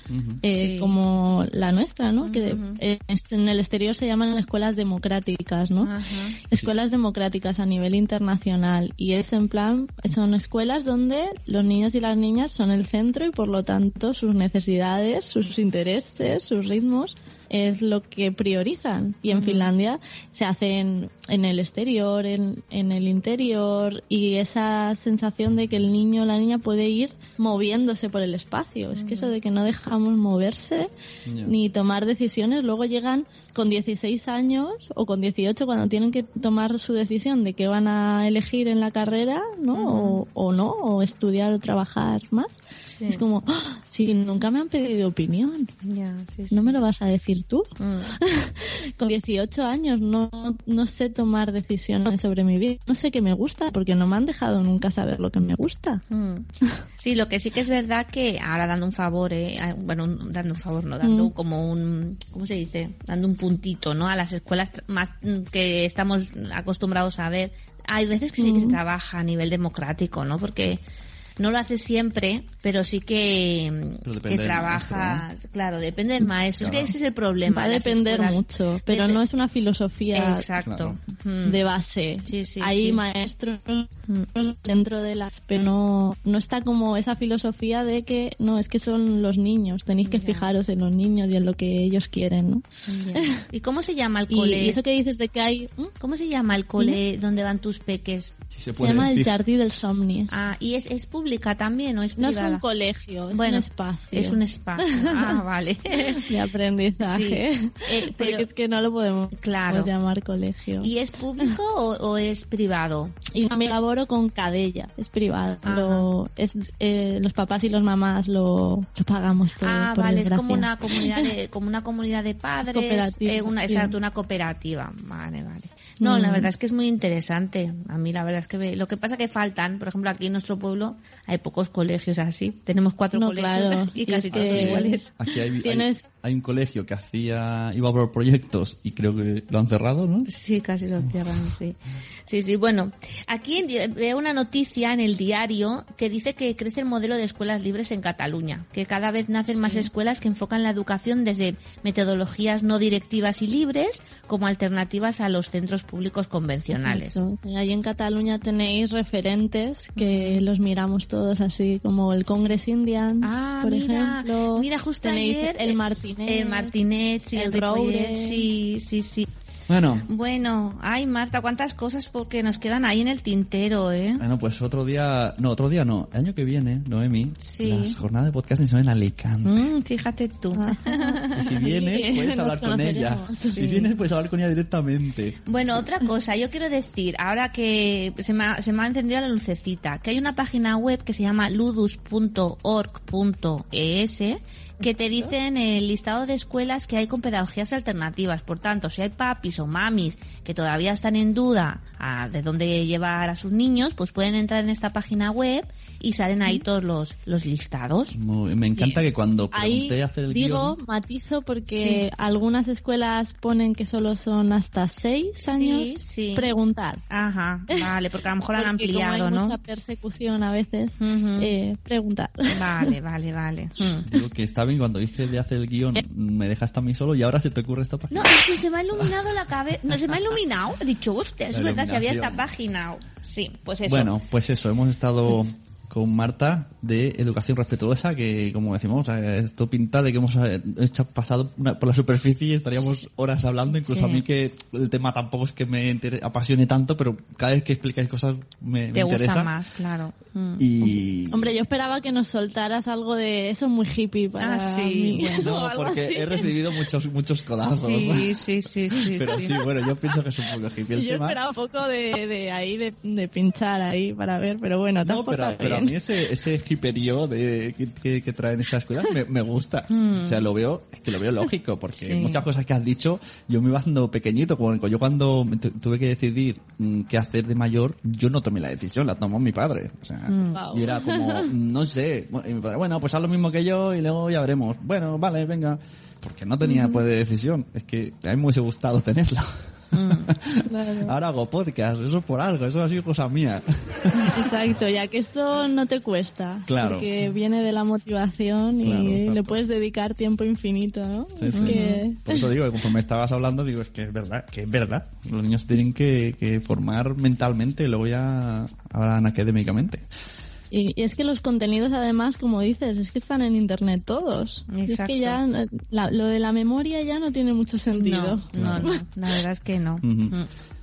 eh, como la nuestra, ¿no? Que en el exterior se llaman escuelas democráticas, ¿no? Escuelas democráticas a nivel internacional y es en plan, son escuelas donde los niños y las niñas son el centro y por lo tanto sus necesidades, sus intereses, sus ritmos, es lo que priorizan. Y en Finlandia se hacen en el exterior, en, en, el interior, y esa sensación de que el niño o la niña puede ir moviéndose por el espacio. Es que eso de que no dejamos moverse ni tomar decisiones, luego llegan con 16 años o con 18 cuando tienen que tomar su decisión de qué van a elegir en la carrera, ¿no? o, no, o estudiar o trabajar más. Es como, ¡Ah! si nunca me han pedido opinión, no me lo vas a decir tú. Mm. Con 18 años no, no sé tomar decisiones sobre mi vida. No sé qué me gusta porque no me han dejado nunca saber lo que me gusta. Mm. Sí, lo que sí que es verdad que ahora dando un favor, eh, bueno, dando un favor, no, dando mm. como un, ¿cómo se dice? Dando un puntito, ¿no? A las escuelas más que estamos acostumbrados a ver. Hay veces que sí que se trabaja a nivel democrático, ¿no? Porque no lo hace siempre, pero sí que, que trabaja, claro, depende del maestro. Es que ese es el problema. Va a depender mucho, pero no es una filosofía Exacto. de base. Hay maestros dentro de la... Pero no, no está como esa filosofía de que, no, es que son los niños, tenéis que fijaros en los niños y en lo que ellos quieren, ¿no? ¿Y cómo se llama el cole? Y eso que dices de que hay... ¿Cómo se llama el cole donde van tus peques? se, llama el Jardí del Somnis. Ah, ¿y es, es pública también o es privada? No es un colegio, es un espacio. Es un espacio, ah, vale. De aprendizaje. Eh, pero, Porque es que no lo podemos claro. llamar colegio. ¿Y es público o, es privado? Y me laboro con Cadella, es privado. Lo, es, eh, los papás y los mamás lo, pagamos todo. Ah, vale, es como una comunidad de, como una comunidad de padres. Cooperativa, eh, una, Exacto, una cooperativa. Vale, vale. No, la mm. verdad es que es muy interesante. A mí la verdad es que lo que pasa que faltan, por ejemplo, aquí en nuestro pueblo hay pocos colegios así. Tenemos cuatro colegios y casi todos son iguales. Aquí hay, un colegio que hacía iba por proyectos y creo que lo han cerrado, ¿no? Sí, casi lo cierran, sí. Sí, sí, bueno. Aquí veo una noticia en el diario que dice que crece el modelo de escuelas libres en Cataluña, que cada vez nacen más escuelas que enfocan la educación desde metodologías no directivas y libres como alternativas a los centros públicos convencionales. Ahí en Cataluña tenéis referentes que los miramos todos así, como el Congress Indians, ah, por mira, ejemplo. Mira, justo tenéis ayer, el Martinet, el Martinet, sí, el, el sí, sí, sí. Bueno. Bueno, ay Marta, cuántas cosas porque nos quedan ahí en el tintero, ¿eh? Bueno, pues otro día, no, otro día no, el año que viene, Noemi, las jornadas de podcasting son en Alicante. Mm, fíjate tú. Y si vienes, Sí, puedes hablar con ella. Si vienes, puedes hablar con ella directamente. Bueno, otra cosa, yo quiero decir, ahora que se me, ha, se me ha encendido la lucecita, que hay una página web que se llama ludus.org.es que te dicen el listado de escuelas que hay con pedagogías alternativas. Por tanto, si hay papis o mamis que todavía están en duda a de dónde llevar a sus niños, pues pueden entrar en esta página web y salen ahí todos los, los listados. Muy- me encanta que cuando Ahí pregunté hacer el digo, guion... matizo porque algunas escuelas ponen que solo son hasta seis años. sí. Preguntar. Ajá, vale, porque a lo mejor han Porque como ampliado, hay ¿no? mucha persecución a veces, Ujú. eh, preguntar. Vale, vale, vale. Digo que está bien cuando dice de hacer el guion, me dejaste a mí solo y ahora se te ocurre esta página. No, es que se me ha iluminado la cabeza. No, se me ha iluminado. He dicho, hostia, es La verdad, si había esta página. Sí, pues eso. Bueno, pues eso, hemos estado con Marta de Educación Respetuosa, que como decimos, esto pinta de que hemos eh, hecho- pasado una- por la superficie y estaríamos horas hablando, incluso Sí. a mí que el tema tampoco es que me apasione tanto, pero cada vez que explicáis cosas me, me te gusta interesa. más, claro. Mm. Y... Hombre, yo esperaba que nos soltaras algo de eso muy hippie para Ah, sí, mí. No, porque así. he recibido muchos muchos codazos. Sí, sí, sí, sí. Pero sí, bueno, yo pienso que es un poco hippie el Yo tema. esperaba un poco de, de ahí, de, de pinchar ahí para ver, pero bueno, No, tampoco pero, está pero bien. Mí ese, ese hiperío de, que, que, que traen estas escuelas me, me gusta. O sea, lo veo, es que lo veo lógico, porque Sí. muchas cosas que has dicho, yo me iba haciendo pequeñito. Como yo cuando tuve que decidir mm, qué hacer de mayor, yo no tomé la decisión, la tomó mi padre. O sea, Wow. y era como, no sé, bueno, y mi padre, bueno, pues haz lo mismo que yo y luego ya veremos. Bueno, vale, venga. Porque no tenía pues de decisión. Es que a mí me hubiese gustado Claro. Ahora hago podcast, eso es por algo, eso ha sido cosa mía. Exacto, ya que esto no te cuesta. Claro. Porque viene de la motivación y Claro, le puedes dedicar tiempo infinito, ¿no? Sí, Es sí. que- Por eso digo que conforme estabas hablando, digo, es que es verdad, que es verdad. Los niños tienen que, que formar mentalmente, luego ya hablan académicamente. Y, y es que los contenidos, además, como dices, es que están en internet todos. Y Es que ya eh, la- lo de la memoria ya no tiene mucho sentido. No, no, no, la verdad es que no. Mm.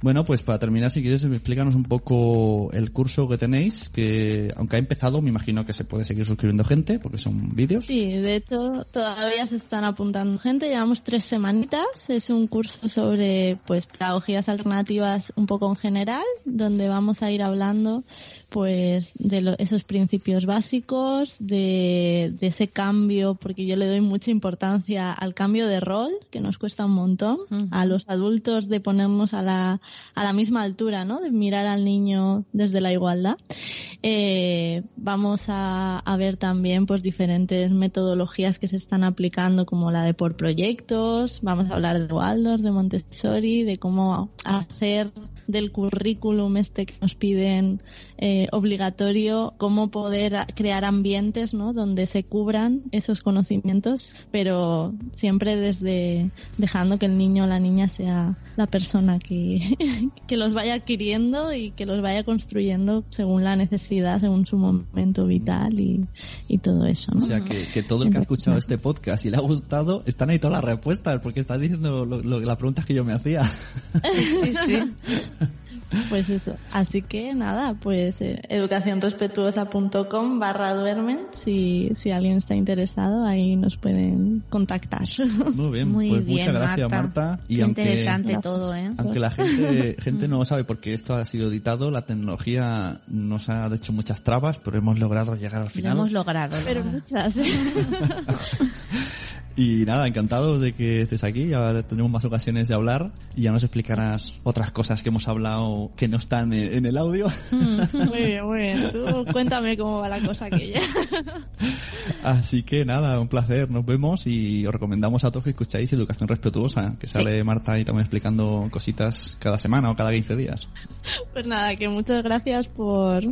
Bueno, pues para terminar, si quieres, explícanos un poco el curso que tenéis, que aunque ha empezado, me imagino que se puede seguir suscribiendo gente, porque son vídeos. Sí, de hecho todavía se están apuntando gente, llevamos tres semanitas, es un curso sobre pues pedagogías alternativas un poco en general, donde vamos a ir hablando pues de lo- esos principios básicos, de, de ese cambio, porque yo le doy mucha importancia al cambio de rol, que nos cuesta un montón, a los adultos de ponernos a la, a la misma altura, ¿no? De mirar al niño desde la igualdad. Eh, vamos a, a ver también pues diferentes metodologías que se están aplicando como la de por proyectos, vamos a hablar de Waldorf, de Montessori, de cómo hacer del currículum este que nos piden eh, obligatorio, cómo poder crear ambientes ¿no? donde se cubran esos conocimientos, pero siempre desde dejando que el niño o la niña sea la persona que, que los vaya adquiriendo y que los vaya construyendo según la necesidad, según su momento vital y, y todo eso. ¿no? O sea, que, que todo el que ha escuchado este podcast y le ha gustado, están ahí todas las respuestas, porque estás diciendo lo- lo- las preguntas que yo me hacía. Sí, sí. Pues eso. Así que nada, pues eh, educacionrespetuosa.com barra duermen. Si, si alguien está interesado, ahí nos pueden contactar. Muy bien, Muy pues bien, muchas gracias Marta. Marta. Y Qué aunque, interesante todo, ¿eh? aunque la gente, gente no sabe porque esto ha sido editado, la tecnología nos ha hecho muchas trabas, pero hemos logrado llegar al Lo final. hemos logrado. Pero muchas. Y nada, encantados de que estés aquí. Ya tenemos más ocasiones de hablar y ya nos explicarás otras cosas que hemos hablado que no están en, el audio. Muy bien, muy bien. Tú cuéntame cómo va la cosa aquella. Así que nada, un placer. Nos vemos y os recomendamos a todos que escucháis Educación Respetuosa, que sale Marta ahí también explicando cositas cada semana o cada 15 días. Pues nada, que muchas gracias por,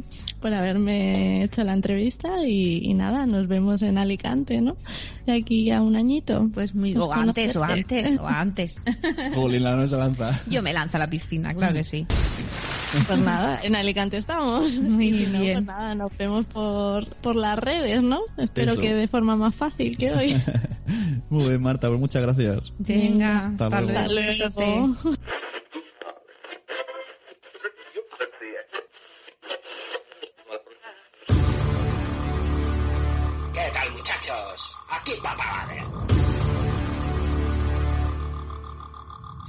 por haberme hecho la entrevista y, y nada, nos vemos en Alicante, ¿no? De aquí a un añito. Pues muy, o antes, o antes, o antes. Jolín, la no se lanza. Yo me lanzo a la piscina, claro que sí. Pues nada, en Alicante estamos. Muy y si no, bien. pues nada, nos vemos por, por las redes, ¿no? Espero Eso. que de forma más fácil que hoy. Muy bien, Marta, pues muchas gracias. Venga, Hasta hasta luego. luego. ¿Qué tal, muchachos? Aquí Papá Vader.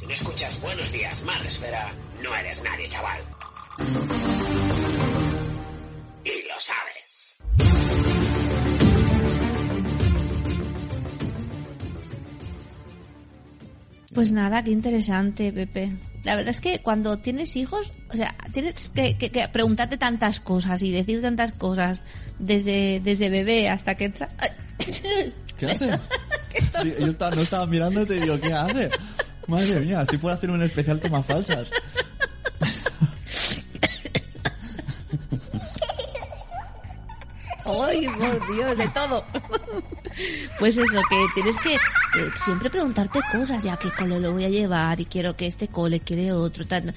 no escuchas Buenos Días, Madre Esfera, no eres nadie, chaval. Y lo sabes. Pues nada, qué interesante, Pepe. La verdad es que cuando tienes hijos, o sea, tienes que, que- que preguntarte tantas cosas y decir tantas cosas desde, desde bebé hasta que entra. ¿Qué hace? Digo, Yo estaba- no estaba mirándote y digo, ¿qué hace? Madre mía, estoy por hacer un especial tomas falsas. ¡Ay, por Dios, de todo! Pues eso, que tienes que, que siempre preguntarte cosas, ya qué cole lo voy a llevar y quiero que este cole quiere otro. tal.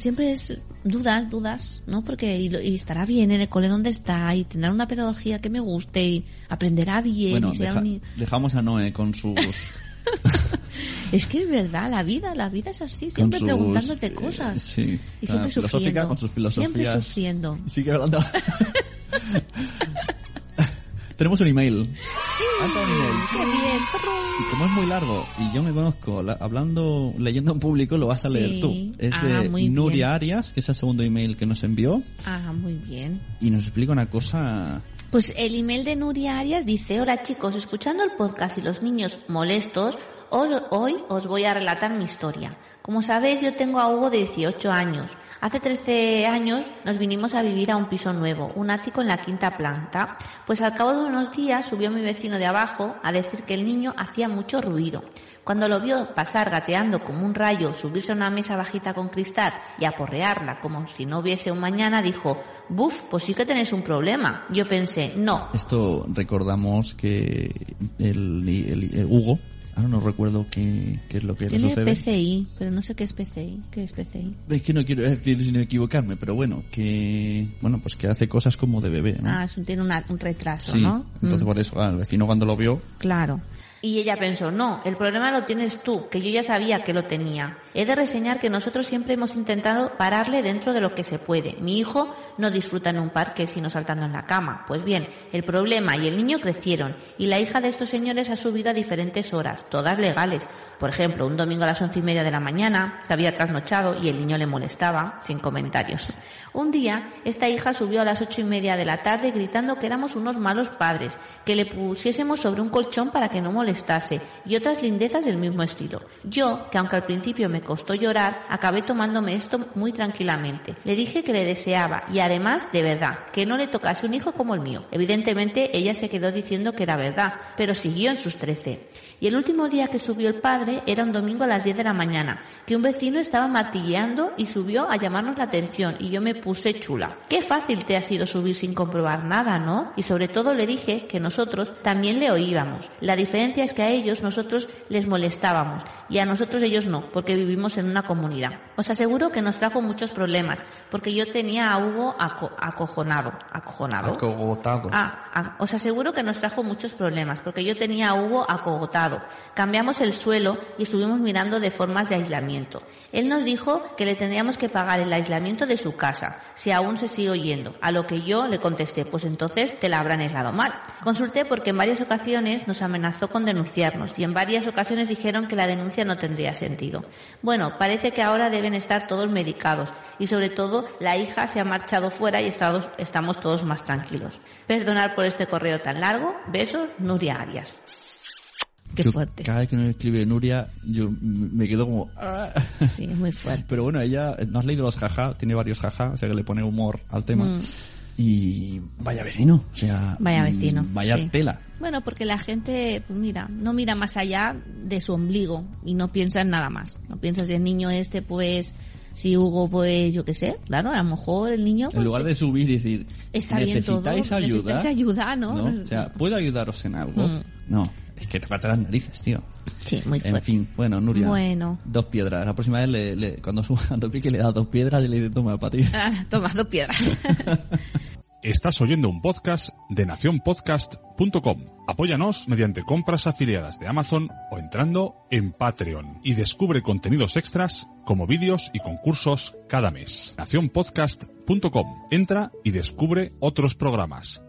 Siempre es dudas, dudas, ¿no? Porque y, y estará bien en el cole donde está y tendrá una pedagogía que me guste y aprenderá bien Bueno, y será deja- un dejamos a Noé con sus... Es que es verdad, la vida, la vida es así, siempre sus, preguntándote eh, cosas. sí. Y siempre sufriendo. con sus filosofías. Siempre sufriendo. Sigue hablando. Tenemos un email. Y como es muy largo y yo me conozco, la- hablando, leyendo en público, lo vas a Sí. leer tú. Es Ah, de Nuria bien. Arias, que es el segundo email que nos envió, Ah, muy bien. y nos explica una cosa. Pues el email de Nuria Arias dice, hola chicos, escuchando el podcast y los niños molestos, os- hoy os voy a relatar mi historia. Como sabéis, yo tengo a Hugo de 18 años. Hace 13 años nos vinimos a vivir a un piso nuevo, un ático en la quinta planta. Pues al cabo de unos días subió mi vecino de abajo a decir que el niño hacía mucho ruido. Cuando lo vio pasar gateando como un rayo, subirse a una mesa bajita con cristal y aporrearla como si no hubiese un mañana, dijo, buf, pues sí que tenéis un problema. Yo pensé, no, Esto recordamos que el, Hugo, ahora no recuerdo qué, qué es lo que le tiene sucede. PCI, pero no sé qué es PCI. ¿Qué es PCI? Es que no quiero decir sin equivocarme, pero bueno, que bueno, pues que hace cosas como de bebé, ¿no? Ah, es un- tiene una- un retraso, sí, ¿no? entonces Mm, por eso, el vecino cuando lo vio, Claro. Y ella pensó, no, el problema lo tienes tú, que yo ya sabía que lo tenía. He de reseñar que nosotros siempre hemos intentado pararle dentro de lo que se puede. Mi hijo no disfruta en un parque sino saltando en la cama. Pues bien, el problema y el niño crecieron y la hija de estos señores ha subido a diferentes horas, todas legales. Por ejemplo, un domingo a las once y media de la mañana, que había trasnochado y el niño le molestaba, sin comentarios. Un día, esta hija subió a las ocho y media de la tarde gritando que éramos unos malos padres, que le pusiésemos sobre un colchón para que no y otras lindezas del mismo estilo. Yo, que aunque al principio me costó llorar, acabé tomándome esto muy tranquilamente. Le dije que le deseaba, y además, de verdad, que no le tocase un hijo como el mío. Evidentemente, ella se quedó diciendo que era verdad, pero siguió en sus trece. Y el último día que subió el padre era un domingo a las 10 de la mañana, que un vecino estaba martilleando y subió a llamarnos la atención y yo me puse chula. Qué fácil te ha sido subir sin comprobar nada, ¿no? Y sobre todo le dije que nosotros también le oíamos. La diferencia es que a ellos nosotros les molestábamos y a nosotros ellos no, porque vivimos en una comunidad. Os aseguro que nos trajo muchos problemas, porque yo tenía a Hugo aco- acojonado. ¿Acojonado? acogotado. Ah, ah, os aseguro que nos trajo muchos problemas, porque yo tenía a Hugo acogotado. Cambiamos el suelo y estuvimos mirando de formas de aislamiento. Él nos dijo que le tendríamos que pagar el aislamiento de su casa, si aún se sigue oyendo, a lo que yo le contesté, pues entonces te la habrán aislado mal. Consulté porque en varias ocasiones nos amenazó con denunciarnos y en varias ocasiones dijeron que la denuncia no tendría sentido. Bueno, parece que ahora deben estar todos medicados y sobre todo la hija se ha marchado fuera y estamos, estamos todos más tranquilos. Perdonar por este correo tan largo. Besos, Nuria Arias. Qué Yo, fuerte. Cada vez que nos escribe Nuria, yo me quedo como... "Ah". Sí, muy fuerte. Pero bueno, ella, no has leído los jaja, tiene varios jaja, o sea que le pone humor al tema. Mm. Y vaya vecino, o sea... Vaya mm, vecino. Vaya sí. tela. Bueno, porque la gente, pues mira, no mira más allá de su ombligo y no piensa en nada más. No piensa si el niño este, pues, si Hugo, pues, yo qué sé, claro, a lo mejor el niño... En pues, lugar de subir y decir, Está bien todo, ¿necesitáis ayuda? necesitáis ayuda, ¿no? O sea, ¿puedo ayudaros en algo? Mm. No, es que te falta las narices, tío. Sí, muy En fuerte. fin, bueno, Nuria. Bueno. Dos piedras. La próxima vez, le, le- cuando suba a Topique, le da dos piedras y le dice, toma, para ti. Ah, toma, dos piedras. Estás oyendo un podcast de nacionpodcast.com. Apóyanos mediante compras afiliadas de Amazon o entrando en Patreon y descubre contenidos extras como vídeos y concursos cada mes. nacionpodcast.com. Entra y descubre otros programas.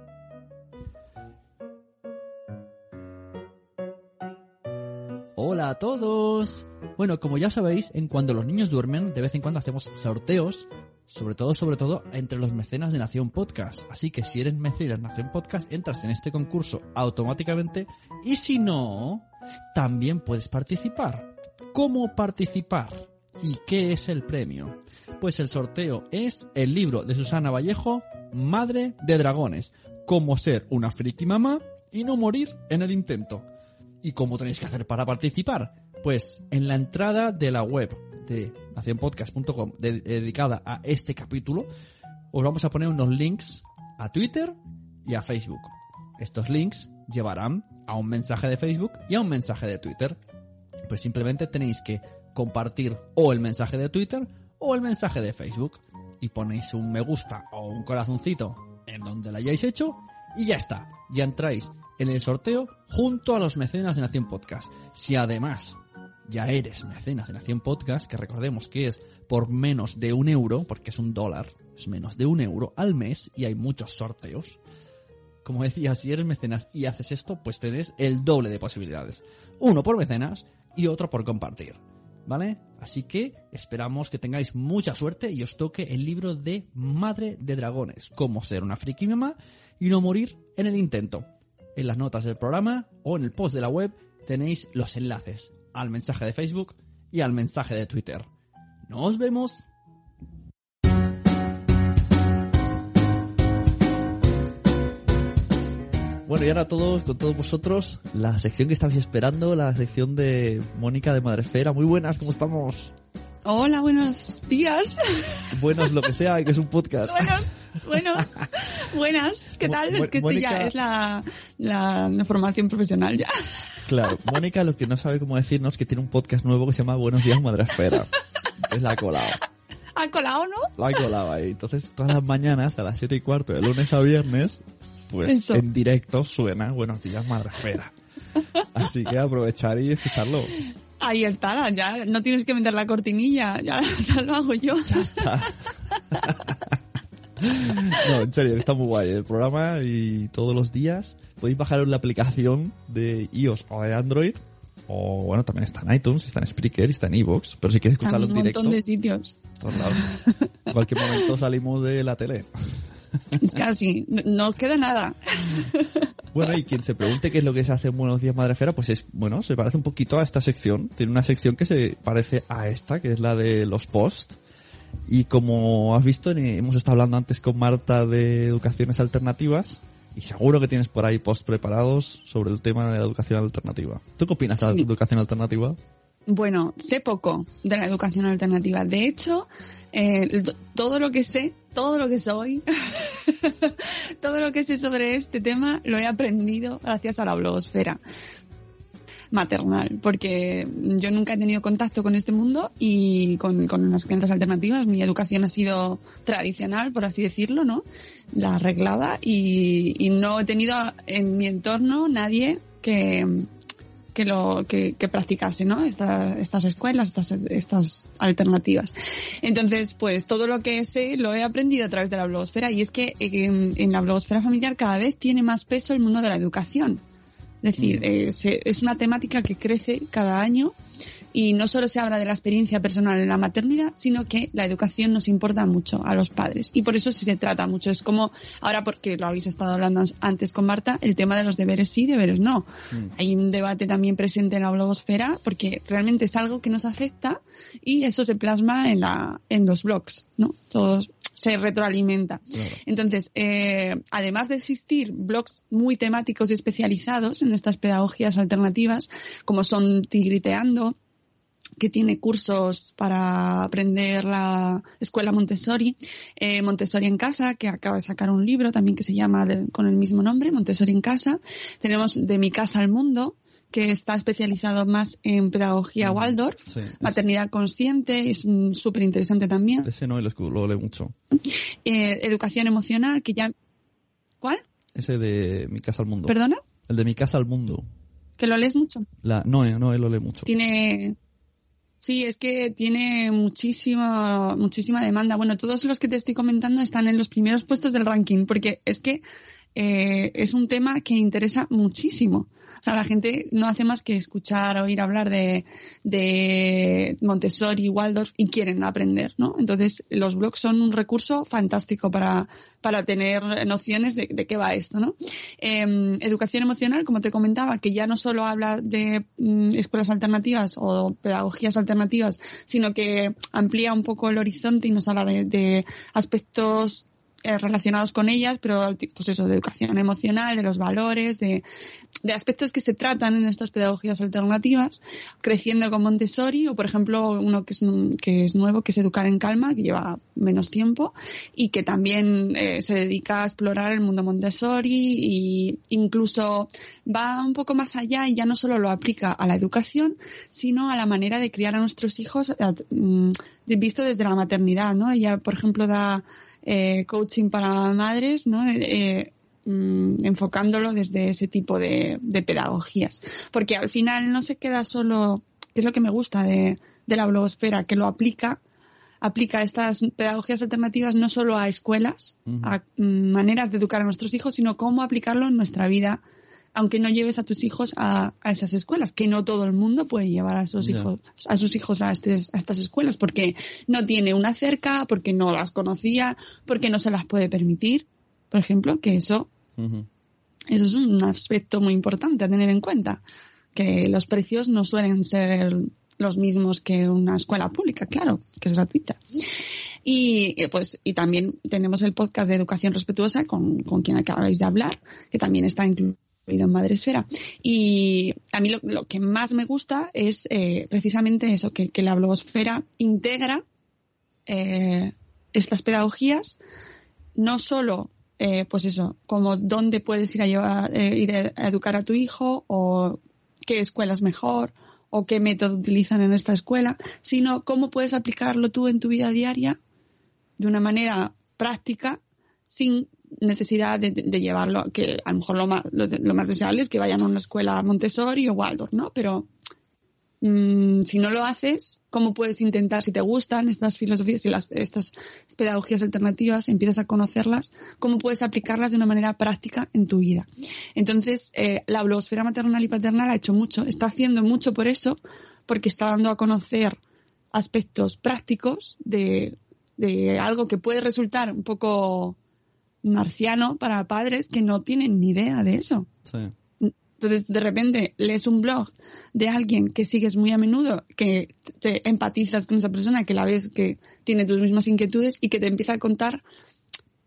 Hola a todos. Bueno, como ya sabéis, en cuando los niños duermen, de vez en cuando hacemos sorteos, sobre todo, sobre todo, entre los mecenas de Nación Podcast. Así que si eres mecenas de Nación Podcast, entras en este concurso automáticamente y si no, también puedes participar. ¿Cómo participar? ¿Y qué es el premio? Pues el sorteo es el libro de Susana Vallejo, Madre de Dragones, cómo ser una friki mamá y no morir en el intento. ¿Y cómo tenéis que hacer para participar? Pues en la entrada de la web de nacionpodcast.com de- dedicada a este capítulo, os vamos a poner unos links a Twitter y a Facebook. Estos links llevarán a un mensaje de Facebook y a un mensaje de Twitter. Pues simplemente tenéis que compartir o el mensaje de Twitter o el mensaje de Facebook y ponéis un me gusta o un corazoncito en donde lo hayáis hecho y ya está. Ya entráis en el sorteo junto a los mecenas de Nación Podcast. Si además ya eres mecenas de Nación Podcast, que recordemos que es por menos de un euro, porque es un dólar, es menos de un euro al mes y hay muchos sorteos. Como decía, si eres mecenas y haces esto, pues tenés el doble de posibilidades. Uno por mecenas y otro por compartir. ¿Vale? Así que esperamos que tengáis mucha suerte y os toque el libro de Madre de Dragones, cómo ser una friki mamá y no morir en el intento. En las notas del programa o en el post de la web tenéis los enlaces al mensaje de Facebook y al mensaje de Twitter. Nos vemos. Bueno, y ahora todos, con todos vosotros, la sección que estabais esperando, la sección de Mónica de Madrefera. Muy buenas, ¿cómo estamos? Hola, buenos días. Buenos, lo que sea, que es un podcast. Buenos, buenos, buenas. ¿Qué tal? Es que esto ya es la, la, la formación profesional ya. Claro, Mónica lo que no sabe cómo decirnos que tiene un podcast nuevo que se llama Buenos días Madrefera. Es la ha colado. ¿Ha colado, no? La ha colado ahí. Entonces, todas las mañanas, a las siete y cuarto, de lunes a viernes, pues Eso. en directo suena Buenos días Madrefera. Así que aprovechar y escucharlo. Ahí está, ya no tienes que meter la cortinilla, ya, ya lo hago yo. No, en serio, está muy guay el programa y todos los días podéis bajaros la aplicación de iOS o de Android. O bueno, también está en iTunes, está en Spreaker, está en Evox. Pero si quieres escucharlo en un directo, montón de sitios. todos lados. En cualquier momento salimos de la tele. Casi, no os queda nada. Bueno, y quien se pregunte qué es lo que se hace en Buenos Días Madrefera, pues es, bueno, se parece un poquito a esta sección. Tiene una sección que se parece a esta, que es la de los posts. Y como has visto, hemos estado hablando antes con Marta de educaciones alternativas. Y seguro que tienes por ahí posts preparados sobre el tema de la educación alternativa. ¿Tú qué opinas de la educación alternativa? Bueno, sé poco de la educación alternativa. De hecho, eh, todo lo que sé, todo lo que soy, todo lo que sé sobre este tema lo he aprendido gracias a la blogosfera maternal, porque yo nunca he tenido contacto con este mundo y con, con las creencias alternativas. Mi educación ha sido tradicional, por así decirlo, ¿no? La arreglada y, no he tenido en mi entorno nadie que, que lo que, practicase no Esta- estas escuelas estas estas alternativas entonces pues todo lo que sé lo he aprendido a través de la blogosfera y es que eh, en, en la blogosfera familiar cada vez tiene más peso el mundo de la educación es decir eh, se- es una temática que crece cada año y no solo se habla de la experiencia personal en la maternidad, sino que la educación nos importa mucho a los padres. Y por eso sí se trata mucho. Es como, ahora porque lo habéis estado hablando antes con Marta, el tema de los deberes sí, deberes no. Hay un debate también presente en la blogosfera porque realmente es algo que nos afecta y eso se plasma en la, en los blogs, ¿no? Todos se retroalimenta. Entonces, eh, además de existir blogs muy temáticos y especializados en estas pedagogías alternativas, como son Tigriteando, que tiene cursos para aprender la escuela Montessori, eh, Montessori en casa, que acaba de sacar un libro también que se llama de- con el mismo nombre, Montessori en casa. Tenemos De mi casa al mundo, que está especializado más en pedagogía Waldorf, Sí. maternidad consciente, es mm, súper interesante también. Ese no lo leo mucho. Eh, educación emocional, que ya... ¿Cuál? Ese de Mi Casa al Mundo. ¿Perdona? El de Mi Casa al Mundo. ¿Que lo lees mucho? La, no, eh, no, él lo lee mucho. Tiene... Sí, es que tiene muchísima, muchísima demanda. Bueno, todos los que te estoy comentando están en los primeros puestos del ranking, porque es que eh, es un tema que interesa muchísimo O sea, la gente no hace más que escuchar oír hablar de, de Montessori, Waldorf y quieren aprender, ¿no? Entonces, los blogs son un recurso fantástico para, para tener nociones de, de qué va esto, ¿no? Eh, educación emocional, como te comentaba, que ya no solo habla de mm, escuelas alternativas o pedagogías alternativas, sino que amplía un poco el horizonte y nos habla de, de aspectos eh, relacionados con ellas, pero pues eso, de educación emocional, de los valores, de, de aspectos que se tratan en estas pedagogías alternativas, creciendo con Montessori, o por ejemplo, uno que es, que es nuevo, que es Educar en Calma, que lleva menos tiempo, y que también eh, se dedica a explorar el mundo Montessori y incluso va un poco más allá y ya no solo lo aplica a la educación, sino a la manera de criar a nuestros hijos eh, visto desde la maternidad, ¿no? Ella, por ejemplo, da eh, coaching para madres, ¿no? Eh, mm, enfocándolo desde ese tipo de, de, pedagogías. Porque al final no se queda solo, que es lo que me gusta de, de la blogosfera, que lo aplica, aplica estas pedagogías alternativas no solo a escuelas, uh -huh. a mm, maneras de educar a nuestros hijos, sino cómo aplicarlo en nuestra vida aunque no lleves a tus hijos a, a, esas escuelas, que no todo el mundo puede llevar a sus hijos, a sus hijos a, este, a estas escuelas, porque no tiene una cerca, porque no las conocía, porque no se las puede permitir, por ejemplo, que eso, uh -huh. eso es un aspecto muy importante a tener en cuenta, que los precios no suelen ser los mismos que una escuela pública, claro, que es gratuita. Y pues y también tenemos el podcast de educación respetuosa con, con quien acabáis de hablar, que también está incluido en Madresfera. Y a mí lo, lo, que más me gusta es eh, precisamente eso, que, que, la blogosfera integra eh, estas pedagogías, no solo, eh, pues eso, como dónde puedes ir a, llevar, eh, ir a educar a tu hijo o qué escuela es mejor o qué método utilizan en esta escuela, sino cómo puedes aplicarlo tú en tu vida diaria de una manera práctica sin necesidad de, de, llevarlo, que a lo mejor lo más, lo, lo, más deseable es que vayan a una escuela Montessori o Waldorf, ¿no? Pero mmm, si no lo haces, ¿cómo puedes intentar, si te gustan estas filosofías y las, estas pedagogías alternativas, empiezas a conocerlas, cómo puedes aplicarlas de una manera práctica en tu vida? Entonces, eh, la blogosfera maternal y paternal ha hecho mucho, está haciendo mucho por eso, porque está dando a conocer aspectos prácticos de, de algo que puede resultar un poco marciano para padres que no tienen ni idea de eso. Sí. Entonces, de repente, lees un blog de alguien que sigues muy a menudo, que te empatizas con esa persona, que la ves que tiene tus mismas inquietudes y que te empieza a contar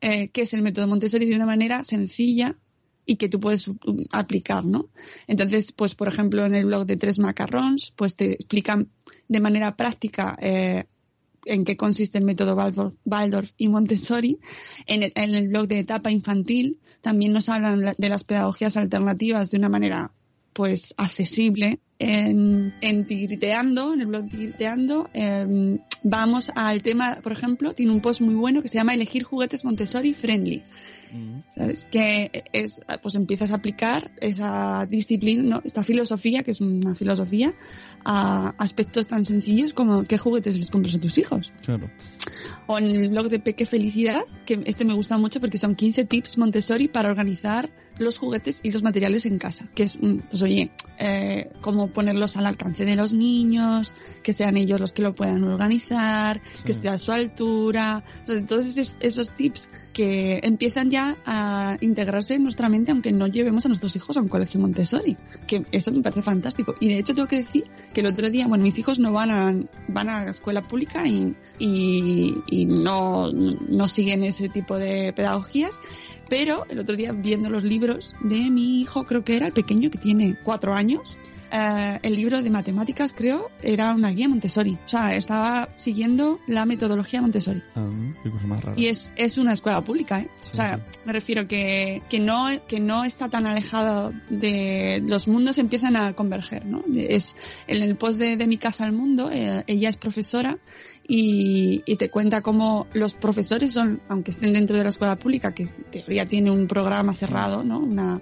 eh, qué es el método Montessori de una manera sencilla y que tú puedes aplicar, ¿no? Entonces, pues, por ejemplo, en el blog de Tres Macarrons, pues te explican de manera práctica eh, en qué consiste el método Waldorf y Montessori. En el, en el, blog de etapa infantil también nos hablan de las pedagogías alternativas de una manera pues accesible. En, en Tigriteando, en el blog Tigriteando, eh, vamos al tema, por ejemplo, tiene un post muy bueno que se llama Elegir juguetes Montessori Friendly. ¿Sabes? Que es, pues empiezas a aplicar esa disciplina, ¿no? esta filosofía, que es una filosofía, a aspectos tan sencillos como qué juguetes les compras a tus hijos. Claro. O en el blog de Peque Felicidad, que este me gusta mucho porque son 15 tips Montessori para organizar los juguetes y los materiales en casa. Que es, pues oye, eh, cómo ponerlos al alcance de los niños, que sean ellos los que lo puedan organizar, sí. que esté a su altura. Entonces, esos, tips que empiezan ya a integrarse en nuestra mente aunque no llevemos a nuestros hijos a un colegio Montessori. Que eso me parece fantástico. Y de hecho tengo que decir que el otro día, bueno, mis hijos no van a, van a escuela pública y, y, y no, no siguen ese tipo de pedagogías, pero el otro día viendo los libros de mi hijo, creo que era el pequeño que tiene cuatro años, Uh, el libro de matemáticas, creo, era una guía Montessori. O sea, estaba siguiendo la metodología Montessori. Ah, qué cosa más rara. Y es, es una escuela pública, ¿eh? Sí, o sea, sí. me refiero que, que, no, que no está tan alejado de... Los mundos empiezan a converger, ¿no? Es, en el post de, de Mi Casa al Mundo, eh, ella es profesora y, y, te cuenta cómo los profesores son, aunque estén dentro de la escuela pública, que en teoría tiene un programa cerrado, ¿no? Una,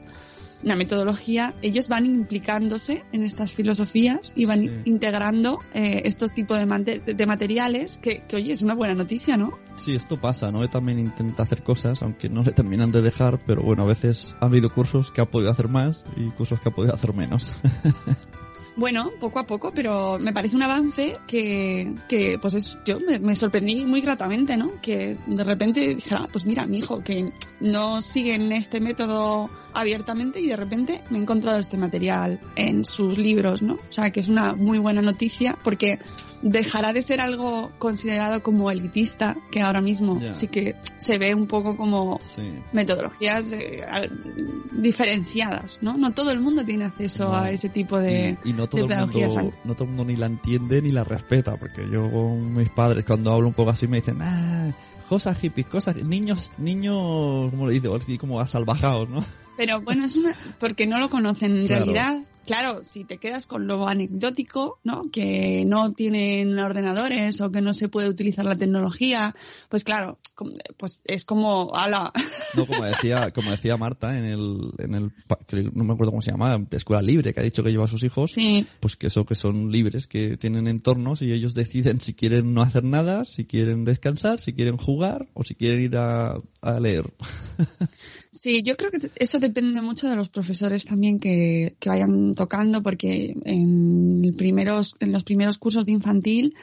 una metodología, ellos van implicándose en estas filosofías y van Sí. integrando eh, estos tipos de, materiales que, que, oye, es una buena noticia, ¿no? Sí, esto pasa, ¿no? Él también intenta hacer cosas, aunque no le terminan de dejar, pero bueno, a veces ha habido cursos que ha podido hacer más y cursos que ha podido hacer menos. Bueno, poco a poco, pero me parece un avance que, que pues es, yo me, me sorprendí muy gratamente, ¿no? Que de repente dije, ah, pues mira, mi hijo, que no siguen este método abiertamente y de repente me he encontrado este material en sus libros, ¿no? O sea, que es una muy buena noticia porque dejará de ser algo considerado como elitista, que ahora mismo sí que se ve un poco como Sí. metodologías eh, diferenciadas, ¿no? No todo el mundo tiene acceso No. a ese tipo de, y, y no todo de el mundo no todo el mundo ni la entiende ni la respeta porque yo con mis padres cuando hablo un poco así me dicen ah cosas hippies cosas niños niños como le digo así como asalvajados no Pero bueno, es una porque no lo conocen en Claro. realidad. Claro, si te quedas con lo anecdótico, ¿no? Que no tienen ordenadores o que no se puede utilizar la tecnología, pues claro, pues es como, ala, no como decía como decía Marta en el en el no me acuerdo cómo se llama escuela libre que ha dicho que lleva a sus hijos sí, pues que eso que son libres que tienen entornos y ellos deciden si quieren no hacer nada si quieren descansar si quieren jugar o si quieren ir a, a leer Sí, yo creo que eso depende mucho de los profesores también que, que vayan tocando, porque en, primeros, en los primeros cursos de infantil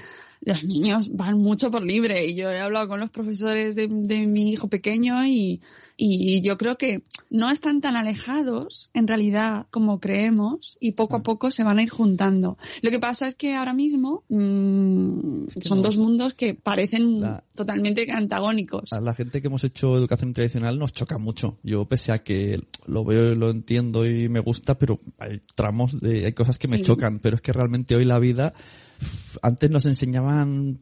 los niños van mucho por libre. Y yo he hablado con los profesores de, de mi hijo pequeño y, y yo creo que no están tan alejados en realidad como creemos y poco a poco se van a ir juntando. Lo que pasa es que ahora mismo mm, que son dos mundos que parecen La- totalmente antagónicos. A la gente que hemos hecho educación tradicional nos choca mucho. Yo pese a que lo veo y lo entiendo y me gusta, pero hay tramos de, hay cosas que me Sí. chocan, pero es que realmente hoy la vida, antes nos enseñaban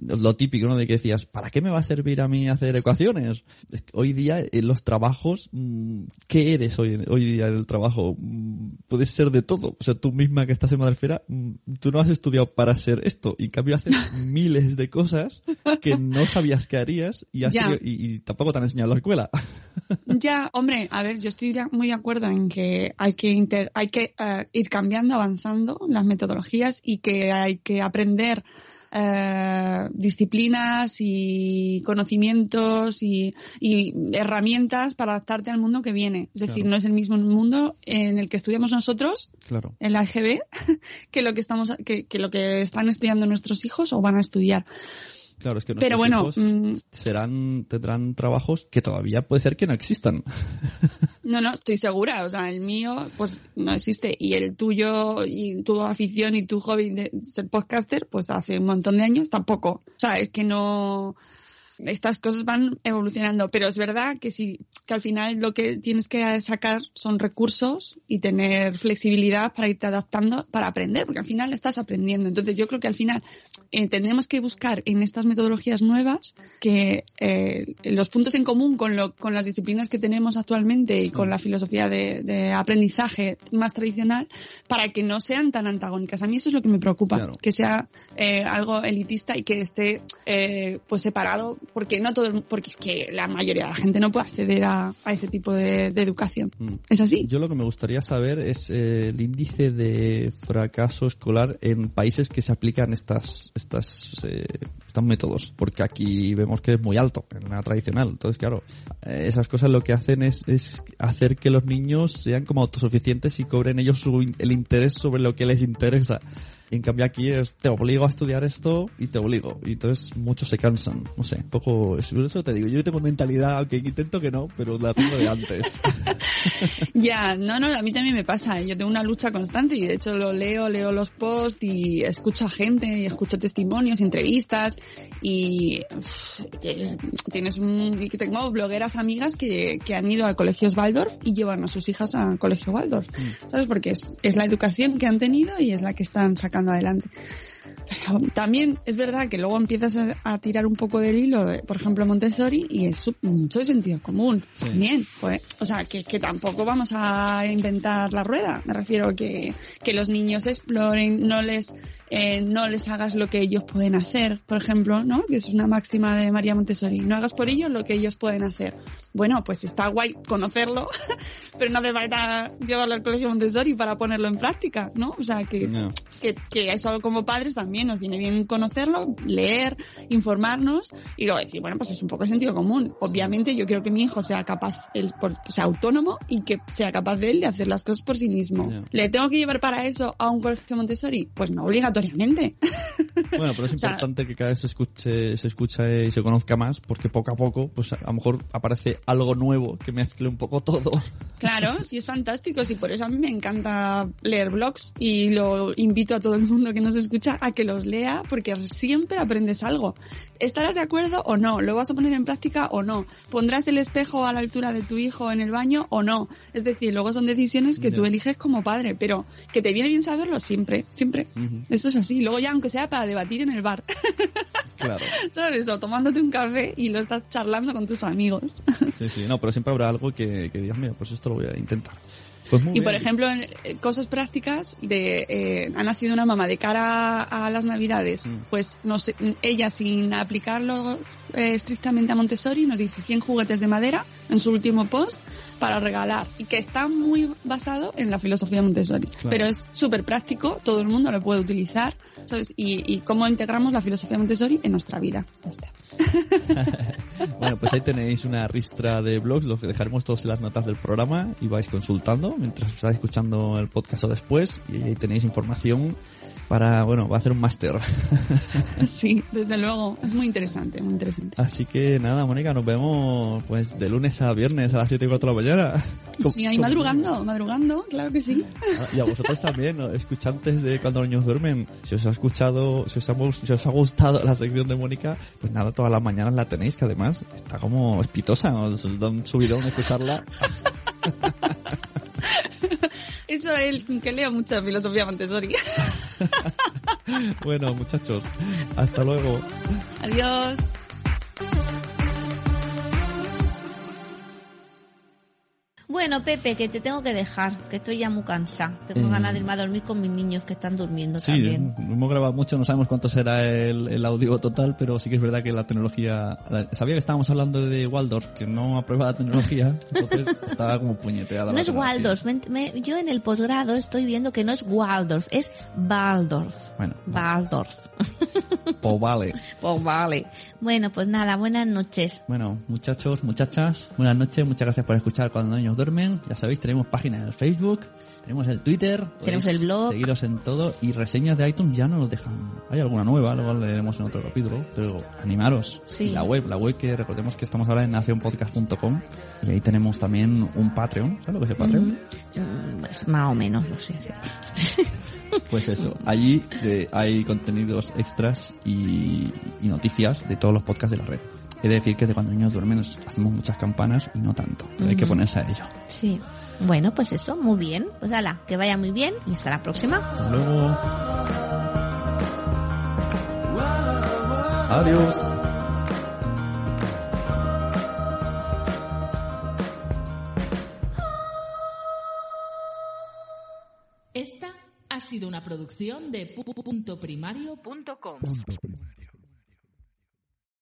lo típico, ¿no? De que decías, ¿para qué me va a servir a mí hacer ecuaciones? Hoy día en los trabajos, mm, ¿qué eres hoy, hoy día en el trabajo? Mm, Puedes ser de todo. O sea, tú misma que estás en Madrefera, mm, tú no has estudiado para ser esto. Y en cambio haces miles de cosas que no sabías que harías y, has tenido- y, y tampoco te han enseñado en la escuela. Ya, hombre, a ver, yo estoy muy de acuerdo en que hay que inter- hay que eh, ir cambiando, avanzando las metodologías y que hay que aprender eh, disciplinas y conocimientos y, y herramientas para adaptarte al mundo que viene. Es decir, Claro. no es el mismo mundo en el que estudiamos nosotros Claro. en la EGB que lo que estamos que, que lo que están estudiando nuestros hijos o van a estudiar. Claro, es que Pero bueno, hijos mm. serán, tendrán trabajos que todavía puede ser que no existan. No, no, estoy segura. O sea, el mío, pues no existe. Y el tuyo, y tu afición y tu hobby de ser podcaster, pues hace un montón de años tampoco. O sea, es que no. Estas cosas van evolucionando. Pero es verdad que sí, que al final lo que tienes que sacar son recursos y tener flexibilidad para irte adaptando para aprender, porque al final estás aprendiendo. Entonces, yo creo que al final eh, tenemos que buscar en estas metodologías nuevas que eh, los puntos en común con, lo, con las disciplinas que tenemos actualmente y con la filosofía de, de aprendizaje más tradicional para que no sean tan antagónicas. A mí eso es lo que me preocupa, Claro. que sea eh, algo elitista y que esté eh, pues separado, porque no todo, porque es que la mayoría de la gente no puede acceder a, a ese tipo de, de educación. Mm. ¿Es así? Yo lo que me gustaría saber es eh, el índice de fracaso escolar en países que se aplican estas estas eh, estos métodos, porque aquí vemos que es muy alto en la tradicional. Entonces, claro, eh, esas cosas lo que hacen es, es hacer que los niños sean como autosuficientes y cobren ellos su, el interés sobre lo que les interesa. Y en cambio aquí es, te obligo a estudiar esto y te obligo. Y entonces muchos se cansan. No sé, un poco, es- eso te digo, yo tengo mentalidad, aunque intento que no, pero la tengo de antes. Ya, no, no, a mí también me pasa. ¿eh? Yo tengo una lucha constante y de hecho lo leo, leo los posts y escucho a gente y escucho testimonios, entrevistas y uf, tienes, tienes un, tengo blogueras amigas que, que han ido a colegios Waldorf y llevan a sus hijas a colegio Waldorf. ¿Sabes? Porque es, es la educación que han tenido y es la que están sacando adelante. Pero también es verdad que luego empiezas a, a tirar un poco del hilo, de, por ejemplo, Montessori, y es mucho de sentido común Sí. también. Pues, o sea, que, que tampoco vamos a inventar la rueda. Me refiero que, que los niños exploren, no les, eh, no les hagas lo que ellos pueden hacer, por ejemplo, ¿no? Que es una máxima de María Montessori. No hagas por ellos lo que ellos pueden hacer. Bueno, pues está guay conocerlo, pero no hace falta llevarlo al colegio Montessori para ponerlo en práctica, ¿no? O sea, que, No. que, que eso como padres también nos viene bien conocerlo, leer, informarnos y luego decir, bueno, pues es un poco de sentido común. Obviamente yo quiero que mi hijo sea capaz, él, por- sea autónomo y que sea capaz de él de hacer las cosas por sí mismo. ¿Le tengo que llevar para eso a un colegio Montessori? Pues no obligatoriamente. Bueno, pero es O sea- importante que cada vez se escuche, se escuche y se conozca más, porque poco a poco, pues a lo mejor aparece algo nuevo que mezcle un poco todo. Claro, sí es fantástico, sí, por eso a mí me encanta leer blogs y lo invito a todo el mundo que nos escucha a que los lea porque siempre aprendes algo. ¿Estarás de acuerdo o no? ¿Lo vas a poner en práctica o no? ¿Pondrás el espejo a la altura de tu hijo en el baño o no? Es decir, luego son decisiones que tú eliges como padre, pero que te viene bien saberlo siempre, siempre. Ujú. Esto es así. Luego ya, aunque sea para debatir en el bar, Claro. ¿sabes? O tomándote un café y lo estás charlando con tus amigos. Sí, sí, no, pero siempre habrá algo que, que digas, mira, pues esto lo voy a intentar. Pues Y por bien. ejemplo, en, eh, cosas prácticas de eh, ha nacido una mamá de cara a, a las Navidades, Mm. pues no sé, ella sin aplicarlo eh, estrictamente a Montessori nos dice 100 juguetes de madera en su último post para regalar y que está muy basado en la filosofía Montessori, Claro. pero es súper práctico, todo el mundo lo puede utilizar, Y, cómo integramos la filosofía Montessori en nuestra vida. Ya. Bueno, pues ahí tenéis una ristra de blogs, los dejaremos todos en las notas del programa y vais consultando mientras estáis escuchando el podcast o después y ahí tenéis información para, bueno, va a ser un máster. Sí, desde luego, es muy interesante, muy interesante. Así que nada, Mónica, nos vemos pues de lunes a viernes a las 7 y 4 de la mañana. Sí, ahí madrugando, madrugando, claro que sí. Ah, Y a vosotros también, ¿no? escuchantes de Cuando los niños duermen, si os ha escuchado, si os, ha, si os ha gustado la sección de Mónica, pues nada, todas las mañanas la tenéis, que además está como espitosa, os da un subidón escucharla. Eso es que leo mucha filosofía Montessori. Bueno, muchachos, hasta luego. Adiós. Bueno, Pepe, que te tengo que dejar, que estoy ya muy cansada. Tengo Eh. ganas de irme a dormir con mis niños que están durmiendo Sí, también. hemos grabado mucho, no sabemos cuánto será el, el audio total, pero sí que es verdad que la tecnología... sabía que estábamos hablando de Waldorf, que no aprueba la tecnología, entonces estaba como puñeteada. No es. Waldorf. me- me- yo en el posgrado estoy viendo que no es Waldorf, es Waldorf. Bueno, Waldorf. pues vale. Pues vale. Bueno, pues nada, buenas noches. Bueno, muchachos, muchachas, buenas noches, muchas gracias por escuchar cuando los duermen. Ya sabéis, tenemos página en el Facebook, tenemos el Twitter, Tenemos el blog. Seguiros en todo y reseñas de iTunes ya no nos dejan. Hay alguna nueva, luego leeremos en otro capítulo, pero animaros. Sí. Y la web, la web que recordemos que estamos ahora en nacionpodcast.com y ahí tenemos también un Patreon. ¿Sabes lo que es el Patreon? Mm, Pues más o menos lo sé. Pues eso, allí eh, hay contenidos extras y, y noticias de todos los podcasts de la red. He de decir que de cuando niños duermen nos hacemos muchas campanas y no tanto, pero hay que ponerse a ello. Sí. Bueno, pues eso, muy bien. Pues ala, que vaya muy bien y hasta la próxima. Hasta luego. Adiós. Esta ha sido una producción de pu-